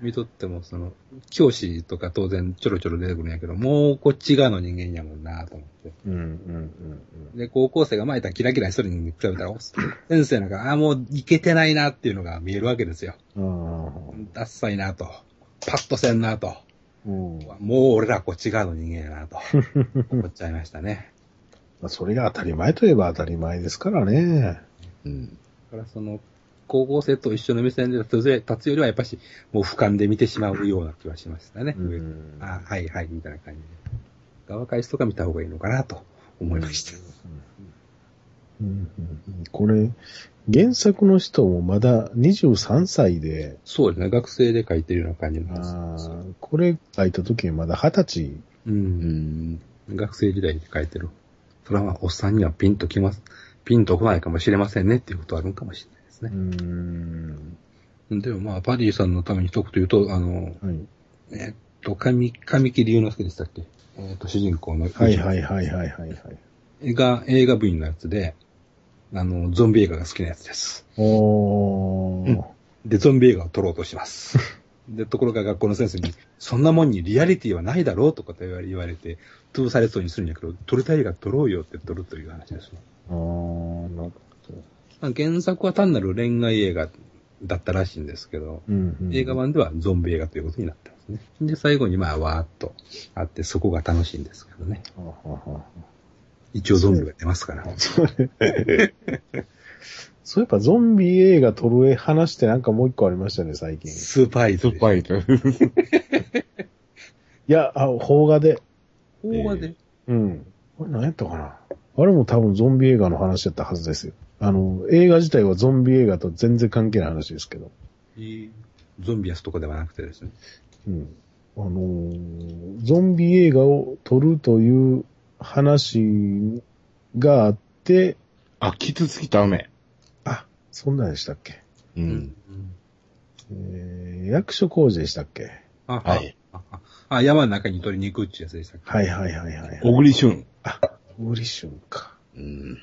見とっても、その、教師とか当然ちょろちょろ出てくるんやけど、もうこっち側の人間やもんなと思って。うん、うん、うん。で、高校生が前たキラキラしてるに比べたら、お先生なんか、ああ、もういけてないなっていうのが見えるわけですよ。うん。ダッサいなと。パッとせんなと。うん。もう俺らこっち側の人間やなと。思っちゃいましたね。まあ、それが当たり前といえば当たり前ですからね。うん。だからその、高校生と一緒の目線で立つ立つよりはやっぱし、もう俯瞰で見てしまうような気はしましたね。うんあはいはい、みたいな感じで。側返しとか見た方がいいのかなと思いました。うんこれ、原作の人もまだ23歳で、そうですね、学生で書いてるような感じなんあです。ーこれ書いた時にまだ20歳。う。うんん。学生時代に書いてる。それはまあ、おっさんにはピンときます。ピンとこないかもしれませんねっていうことはあるんかもしれないですうね。ん。でもまあ、パディさんのために一言言うと、あの、はい。えーっと、神、神木隆之介でしたっけ？えーっと、主人公の。はいはいはいはいはいはい。映画、映画部員のやつで、あの、ゾンビ映画が好きなやつです。おー。で、ゾンビ映画を撮ろうとします。で、ところが学校の先生に、そんなもんにリアリティはないだろうとかと言われ言われて、通されそうにするんやけど、撮りたい映画撮ろうよって撮るという話です。あー、なるほまあ、原作は単なる恋愛映画だったらしいんですけど、ど。うん、うん。映画版ではゾンビ映画ということになってますね。で、最後にまあ、わーっとあって、そこが楽しいんですけどね。ははは一応ゾンビが出ますから。そういえばゾンビ映画撮る話ってなんかもう一個ありましたね、最近。いスーパーイ。スパイと。や、あ、邦画で。邦画で、うん。これ何やったかなあれも多分ゾンビ映画の話だったはずですよ。あの、映画自体はゾンビ映画と全然関係ない話ですけど。ゾンビアスとかではなくてですね。うん。あのーゾンビ映画を撮るという話があって、あ、キツツキと雨。あ、そんなんでしたっけ？う。。うんえー、役所工事でしたっけ？あ、はいあ。あ、あ山の中に取りに行くってやつでしたっけ？はいはいはいはい。小栗旬。小栗旬か。うん。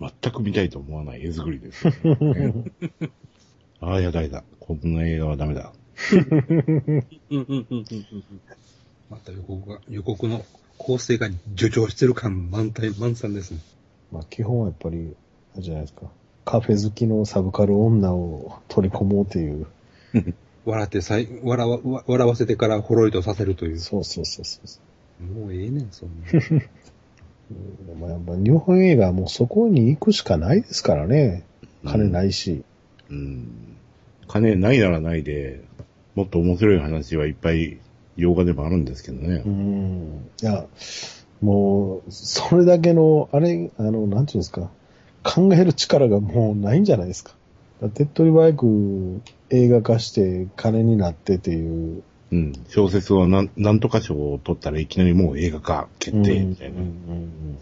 全く見たいと思わない絵作りです、ね。ああ、やだやだ。こんな映画はダメだ。また予告が、予告の構成が助長してる感満載、満載ですね。まあ基本はやっぱり、あれじゃないですか。カフェ好きのサブカル女を取り込もうという。笑ってさい、笑わ、わ笑わせてからほろりとさせるという。そうそうそうそう。もうええねん、そんな。うんまあ、やっぱ日本映画はもうそこに行くしかないですからね。金ないし。うん。金ないならないで、もっと面白い話はいっぱい洋画でもあるんですけどねう。ん。いや、もう、それだけの、あれ、あの、なんていうんですか。考える力がもうないんじゃないですか。手っ取り早く映画化して金になってっていう。うん。小説はなんなんとか賞を取ったらいきなりもう映画化決定みたいな。うんうんうんうん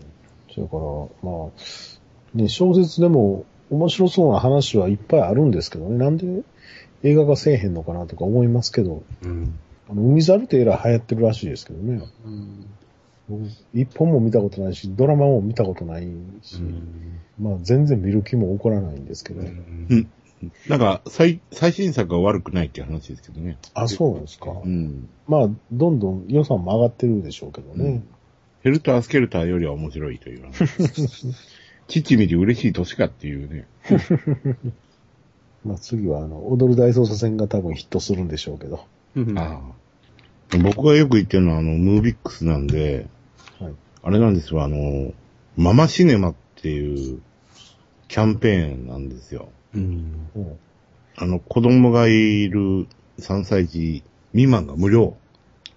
だから、まあ、ね、小説でも面白そうな話はいっぱいあるんですけどね。なんで映画化せえへんのかなとか思いますけど、うん。あの、海猿ってえらい流行ってるらしいですけどね。うん。僕一本も見たことないし、ドラマも見たことないし、まあ全然見る気も起こらないんですけど、うんなんか、最、最新作は悪くないっていう話ですけどね。あ、そうなんですか。うん。まあ、どんどん予算も上がってるでしょうけどね。ヘルタースケルターよりは面白いという話。父見て嬉しい年かっていうね。まあ次はあの、踊る大捜査線が多分ヒットするんでしょうけど。うん。ああ。僕がよく言ってるのは、あの、ムービックスなんで、はいあれなんですよ、あの、ママシネマっていうキャンペーンなんですよ。うん。うんあの、子供がいる3歳児未満が無料。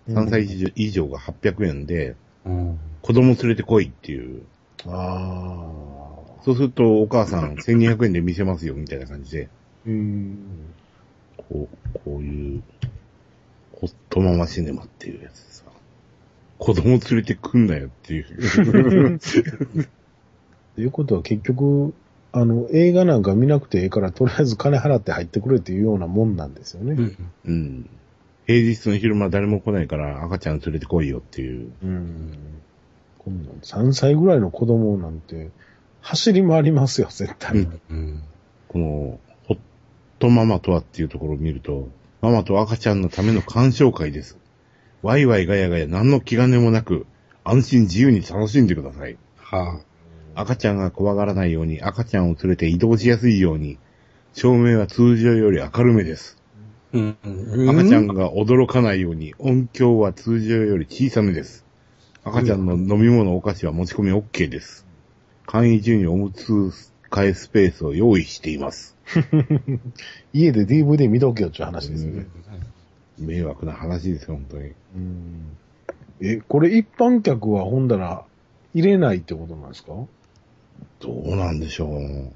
3歳児以上が800円で、うん。子供連れてこいっていう。ああ。そうするとお母さん1200円で見せますよ、みたいな感じで。うん。こう、こういう、ホットママシネマっていうやつでさ、子供連れてくんなよっていう。ということは結局、あの、映画なんか見なくていいから、とりあえず金払って入ってくれっていうようなもんなんですよね。うん。うん。平日の昼間誰も来ないから赤ちゃん連れてこいよっていう。うん。こんなん3歳ぐらいの子供なんて、走り回りますよ、絶対。うんうん。この、ホットママとはっていうところを見ると、ママと赤ちゃんのための鑑賞会です。ワイワイガヤガヤ何の気兼ねもなく、安心自由に楽しんでください。は赤ちゃんが怖がらないように、赤ちゃんを連れて移動しやすいように、照明は通常より明るめです。あ。うん。赤ちゃんが驚かないように、音響は通常より小さめです。赤ちゃんの飲み物、お菓子は持ち込み OK です。簡易中におむつ替えスペースを用意しています。家で DVD 見とけよっていう話ですね。迷惑な話ですよ、本当に。うんえ、これ一般客はほんだら入れないってことなんですか？どうなんでしょう。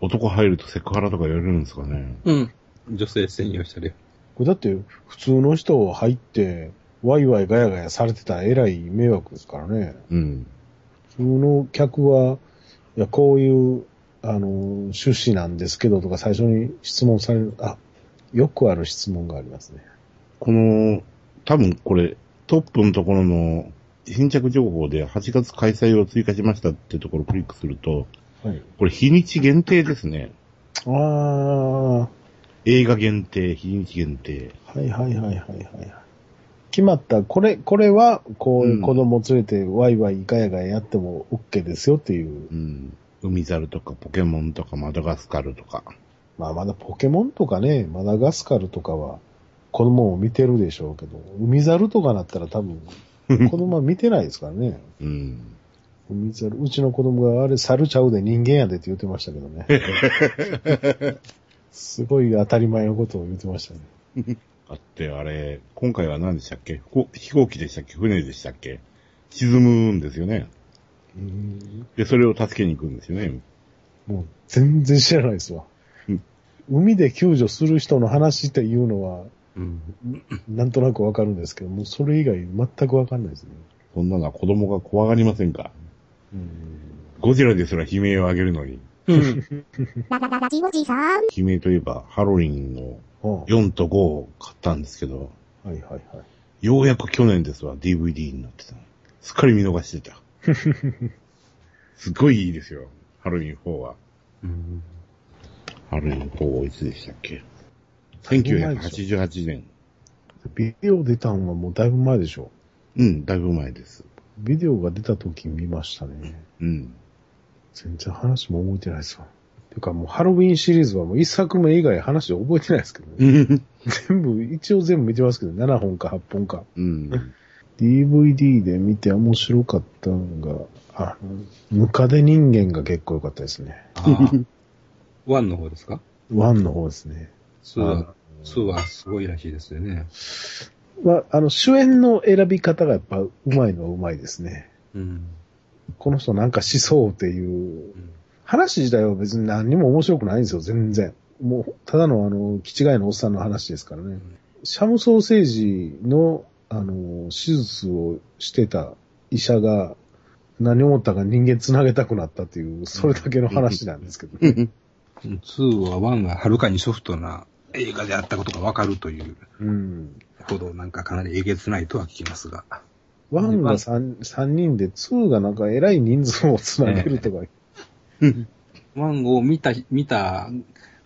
男入るとセクハラとか言われるんですかね。うん。女性専用車両。これだって普通の人入ってワイワイガヤガヤされてたらえらい迷惑ですからね。うん。普通の客はいや、こういう、あの、趣旨なんですけどとか最初に質問される、あ、よくある質問がありますね。この、多分これ、トップのところの新着情報で8月開催を追加しましたってところをクリックすると、はい。これ日にち限定ですね。ああ、は映画限定、日にち限定。いはいはいはいはい。決まった、これ、これは、こういう子供連れてワイワイイカヤガヤやっても OK ですよっていう。うん。海猿とかポケモンとかマダガスカルとか。まあまだポケモンとかね、マダガスカルとかは子供も見てるでしょうけど、海猿とかなったら多分 子供は見てないですからね。うん。海猿、うちの子供があれ猿ちゃうで人間やでって言ってましたけどね。すごい当たり前のことを言ってましたね。あって、あれ、今回は何でしたっけ？飛行機でしたっけ？船でしたっけ？沈むんですよね。うんで、それを助けに行くんですよね。もう全然知らないですわうん。海で救助する人の話っていうのは、うん。なんとなくわかるんですけど、もうそれ以外全くわかんないですね。そんなのは子供が怖がりませんか？うんゴジラですら悲鳴を上げるのに。ララララジオジさん。悲鳴といえば、ハロウィンのあ4と5を買ったんですけど、はいはいはい。ようやく去年ですわ、DVD になってた。すっかり見逃してた。すごいいいですよ、ハロウィン4は。うん。ハロウィン4いつでしたっけ？?1988 年。ビデオ出たんはもうだいぶ前でしょ。うん、だいぶ前です。ビデオが出た時見ましたね。うん。全然話も覚えてないですわ。てかもうハロウィンシリーズはもう一作目以外話覚えてないですけどね。うん。全部、一応全部見てますけど、7本か8本か。うん。DVD で見て面白かったのが、あの、ムカデ人間が結構良かったですね。ワンの方ですか？1の方ですね。ツーは、ツーはすごいらしいですよね。は、あの、主演の選び方がやっぱうまいのはうまいですね。うん。この人なんかしそうっていう、話自体は別に何にも面白くないんですよ、全然。もう、ただのあの、気違いのおっさんの話ですからね。シャムソーセージの、あの、手術をしてた医者が、何を思ったか人間繋げたくなったっていう、それだけの話なんですけど、ね。2は1がはるかにソフトな映画であったことがわかるといううん。ほどなんかかなりえげつないとは聞きますが。1が 3, 三人で、2がなんか偉い人数を繋げるとか、1を見た、見た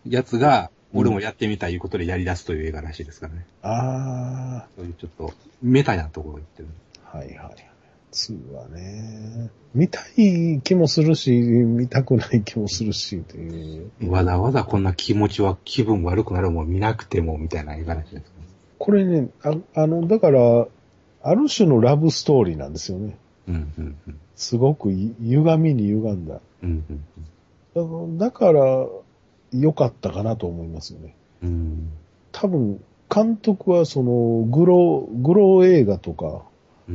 やつが、俺もやってみたいうことでやり出すという映画らしいですからね。あそういうちょっとメタなところを言ってる。はいはい。2はね、見たい気もするし、見たくない気もするし、という。わざわざこんな気持ちは気分悪くなるもん見なくてもみたいな映です。これね、ああの、だから、ある種のラブストーリーなんですよね。うん、うん、うん。すごくい歪みに歪んだ。うん、うんだから、だから良かったかなと思いますよね。うん。多分、監督はその、グロ、グロ映画とか、うん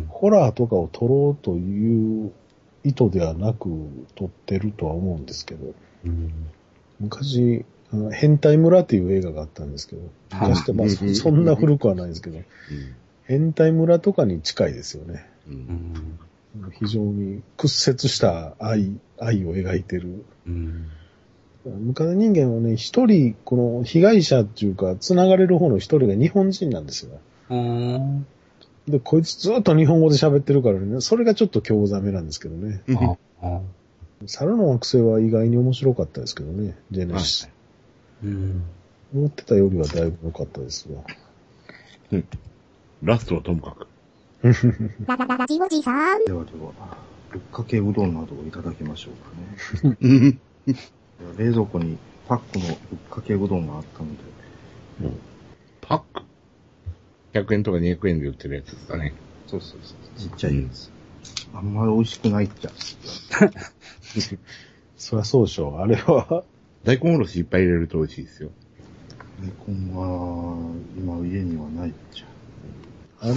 ホラーとかを撮ろうという意図ではなく撮ってるとは思うんですけど、うん。昔、変態村っていう映画があったんですけど、昔ってまあそそんな古くはないですけど、変態村とかに近いですよね。うん。う。うんん。非常に屈折した愛、愛を描いてる。うん。ムカデ人間はね、一人、この被害者っていうか、繋がれる方の一人が日本人なんですよ。うん。で、こいつずっと日本語で喋ってるからね、それがちょっと興ざめなんですけどね。ああ。猿の惑星は意外に面白かったですけどね、ジェネシス。うん。思ってたよりはだいぶ良かったですわ。ラストはともかく。ララララジオジさん。ではでは、ぶっかけうどんなどをいただきましょうかね。冷蔵庫にパックのぶっかけうどんがあったので、パック ?100 円とか200円で売ってるやつですかね。そうそうそう、ちっちゃいやつ。あんまり美味しくないっちゃ。そりゃそうでしょう。あれは、大根おろしいっぱい入れると美味しいですよ。大根は、今家にはないっちゃ。あれ、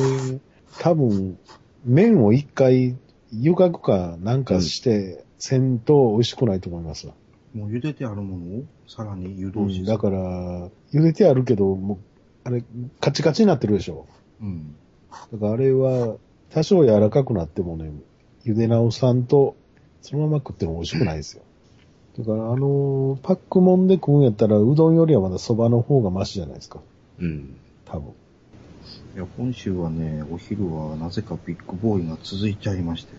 多分、麺を一回湯がくかなんかして、せんと美味しくないと思いますわ。もう茹でてあるものをさらに湯通しするだから、茹でてあるけど、もう、あれ、カチカチになってるでしょ。うん。だからあれは、多少柔らかくなってもね、茹で直さんと、そのまま食っても美味しくないですよ。だから、あのーパックもんで食うんやったら、うどんよりはまだ蕎麦の方がマシじゃないですか。うん。多分。いや、今週はね、お昼はなぜかビッグボーイが続いちゃいまして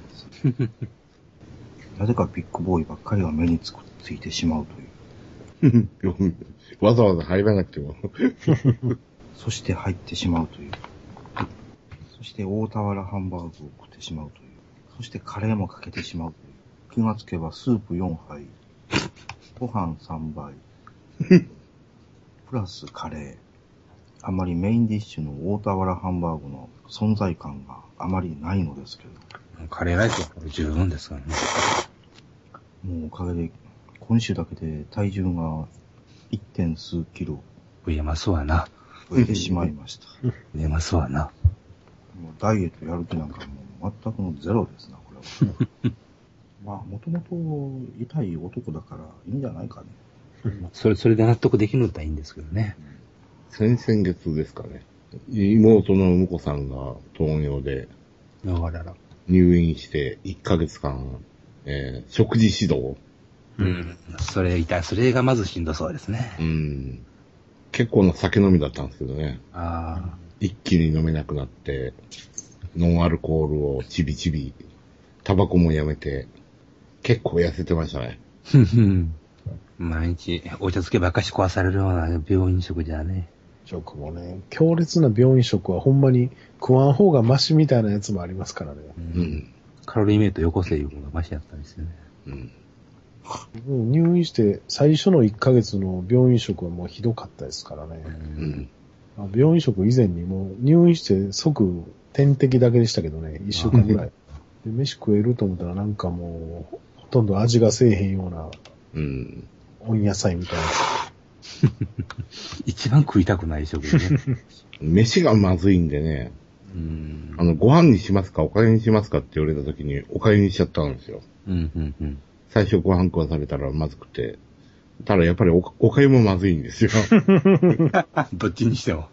なぜかビッグボーイばっかりが目につくついてしまうという。わざわざ入らなくても。そして入ってしまうという。そして大田原ハンバーグを食ってしまうという。そしてカレーもかけてしまうという。気がつけばスープ4杯、ご飯3杯、プラスカレー。あまりメインディッシュの大田原ハンバーグの存在感があまりないのですけど、カレーライスはこれ十分ですからね。もうおかげで今週だけで体重が 1. 点数キロ増えますわな。増えてしまいました。増えますわな。もうダイエットやる気なんかもう全くのゼロですな、これは。まあ、もともと痛い男だからいいんじゃないかね。それ、それで納得できるんだったらいいんですけどね。先々月ですかね。妹の婿さんが糖尿で。入院して1ヶ月間、えー食事指導。うん。それ痛い。それがまずしんどそうですね。うん。結構な酒飲みだったんですけどね。あ一気に飲めなくなって、ノンアルコールをちびちび、タバコもやめて、結構痩せてましたね。あ。ふんふん。毎日、お茶漬けばっかし壊されるような病院食じゃね。食もね、強烈な病院食はほんまに食わん方がマシみたいなやつもありますからね。う。うんん。カロリーメイトよこせいうのがマシやったんですよね。うん。うん入院して最初の1ヶ月の病院食はもうひどかったですからね。うん。あ病院食以前にもう入院して即点滴だけでしたけどね、1週間ぐらい。で、飯食えると思ったらなんかもう、ほとんど味がせえへんようなうん。温野菜みたいな。一番食いたくない食でね。飯がまずいんでね、うんあ。の、ご飯にしますかおかゆにしますかって言われた時に、おかゆにしちゃったんですよ。うん、うん、うん。最初ご飯食わされたらまずくて。ただやっぱりおおかゆもまずいんですよ。どっちにしても。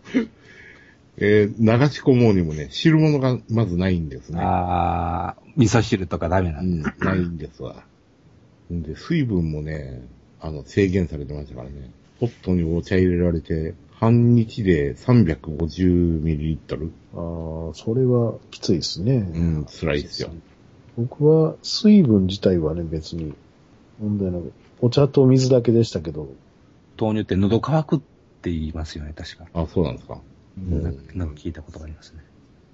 えー流し込もうにもね、汁物がまずないんですね。ああ、味噌汁とかダメなうんん、だ。ないんですわ。んで、水分もね、あの、制限されてましたからね。ポットにお茶入れられて、半日で 350ml? ああ、それはきついですね。うん、辛いですよ。僕は水分自体はね、別に問題なく、お茶と水だけでしたけど、豆乳って喉乾くって言いますよね、確か。あ、そうなんですか。なんかなんか聞いたことがありますね。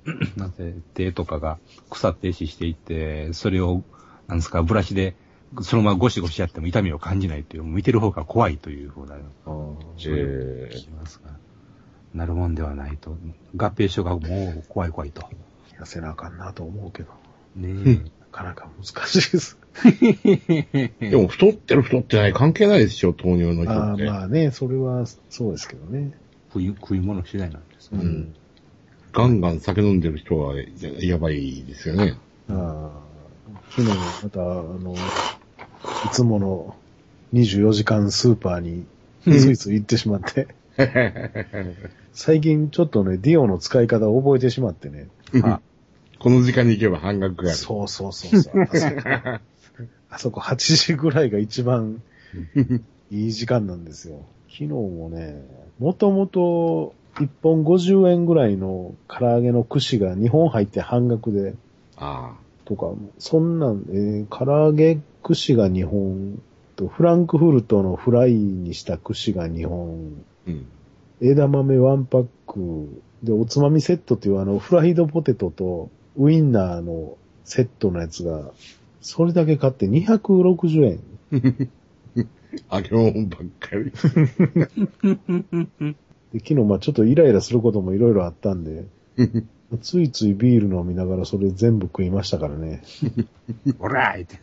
なぜ手とかが腐って死していって、それを、なんですか、ブラシで、そのままゴシゴシやっても痛みを感じないという、見てる方が怖いというふうな、あえ聞きますが、なるもんではないと。合併症がもう怖い怖いと。痩せなあかんなと思うけど、ねなかなか難しいです。え。でも、太ってる太ってない関係ないでしょ、糖尿の人ああって。まあね、それはそうですけどね。食い、食い物次第なんですね。うん。ガンガン酒飲んでる人はややばいですよね。ああ昨日また、あの、いつもの24時間スーパーについつい行ってしまって、最近ちょっとね、ディオの使い方を覚えてしまってね。あこの時間に行けば半額がある。そうそうそうそう。あそこあそこ8時ぐらいが一番いい時間なんですよ。昨日もね、もともと1本50円ぐらいの唐揚げの串が2本入って半額で、あとか、そんなん、えー唐揚げ串が2本と、フランクフルトのフライにした串が2本、あ。うん。枝豆ワンパック、で、おつまみセットっていうあの、フライドポテトとウインナーのセットのやつが、それだけ買って260円。揚げ物ばっかり。で、昨日まあちょっとイライラすることもいろいろあったんで、ついついビール飲みながらそれ全部食いましたからね。オライって。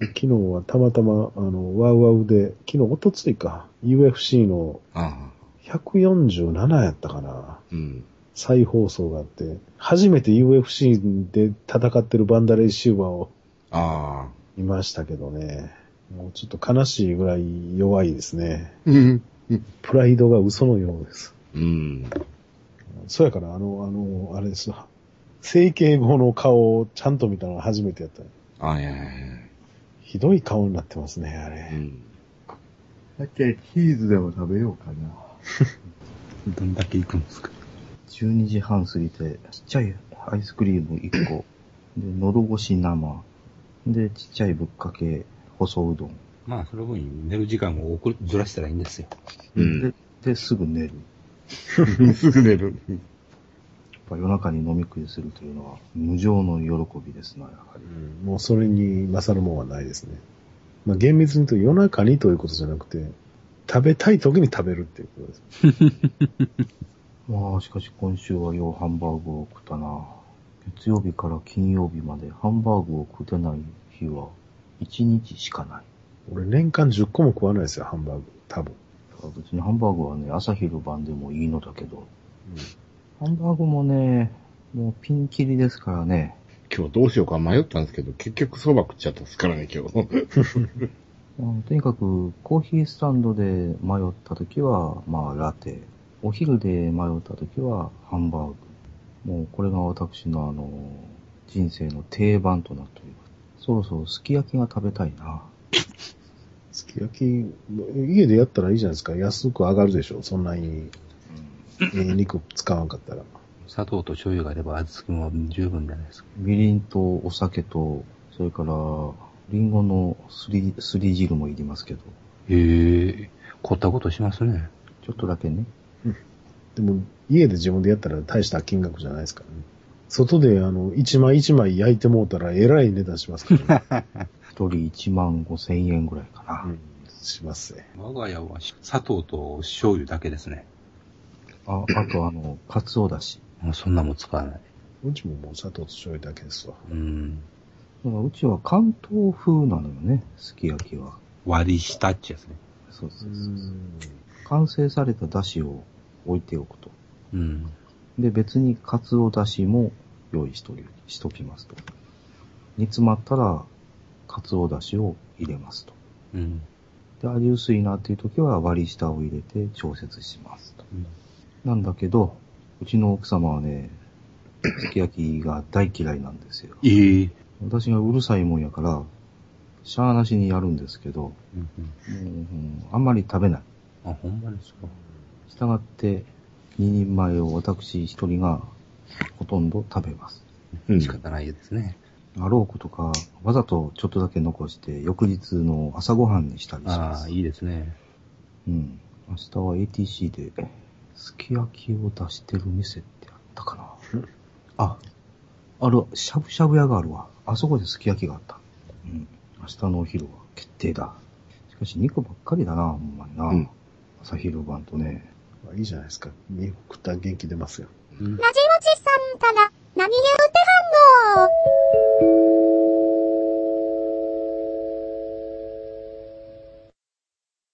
昨日はたまたま、あの、ワウワウで、昨日、おとついか、UFC のああ。147やったかな。うん。再放送があって、初めて UFC で戦ってるバンダレイシューバーをああ。見ましたけどね。もうちょっと悲しいぐらい弱いですね。うん。プライドが嘘のようです。うん。そうやから、あの、あの、あれですわ。整形後の顔をちゃんと見たのが初めてやった。ああ、いやいやいやひどい顔になってますね、あれ。うん。だって、チーズでも食べようかな。どんだけ行くんですか12時半過ぎて、ちっちゃいアイスクリーム1個、で、喉越し生、で、ちっちゃいぶっかけ、細うどん。まあ、その分寝る時間をずらしたらいいんですよ。うんで、で、すぐ寝る。すぐ寝る。やっぱ夜中に飲み食いするというのは、無上の喜びですな、やはり。うんもうそれに勝るもんはないですね。まあ厳密に言うと夜中にということじゃなくて、食べたい時に食べるっていうことです。まあ、しかし今週はようハンバーグを食ったな。月曜日から金曜日までハンバーグを食ってない日は1日しかない。俺年間10個も食わないですよ、ハンバーグ。多分。別にハンバーグはね、朝昼晩でもいいのだけど、ハンバーグもね、もうピンキリですからね。今日どうしようか迷ったんですけど、結局蕎麦食っちゃったですからね、今日。うんとにかく、コーヒースタンドで迷った時は、まあ、ラテ。お昼で迷った時は、ハンバーグ。もう、これが私のあの、人生の定番となっております。そろそろすき焼きが食べたいな。すき焼き、家でやったらいいじゃないですか。安く上がるでしょ。そんなに、ええ肉使わんかったら。砂糖と醤油があれば味付けも十分じゃないですか。みりんとお酒と、それから、リンゴのすり、すり汁もいりますけど、へえ、凝ったことしますね。ちょっとだけね。でも、家で自分でやったら大した金額じゃないですからね。外で、あの、一枚一枚焼いてもうたら、えらい値段しますからね。一人1万5千円ぐらいかな。うん、しますね。我が家は砂糖と醤油だけですね。あ、あとあの、かつおだし。もうそんなもん使わない。うちももう砂糖と醤油だけですわ。うん。だからうちは関東風なのよね、すき焼きは。割り下っちやつね。そうそうそう完成されただしを置いておくと。うん。で、別にかつおだしも用意しとり、しときますと。煮詰まったら、かつおだしを入れますと。うん。で、味薄いなっていう時は割り下を入れて調節しますと。うんなんだけど、うちの奥様はね、すき焼きが大嫌いなんですよ。ええ私がうるさいもんやから、しゃーなしにやるんですけど、うんうんもううんあんまり食べない。あ、ほんまですか。したがって、2人前を私一人がほとんど食べます。うん仕方ないですね。あろうことか、わざとちょっとだけ残して、翌日の朝ごはんにしたりしまああ、す。いいですね。うん。明日は ATC で、すき焼きを出してる店ってあったかな。あ、ある、しゃぶしゃぶ屋があるわ。あそこですき焼きがあった。うん。明日のお昼は決定だ。しかし肉ばっかりだな、ほんまにな。うん朝昼晩とね。まあいいじゃないですか。肉食ったら元気出ますよ。うんラジオチさんから何言うてはんの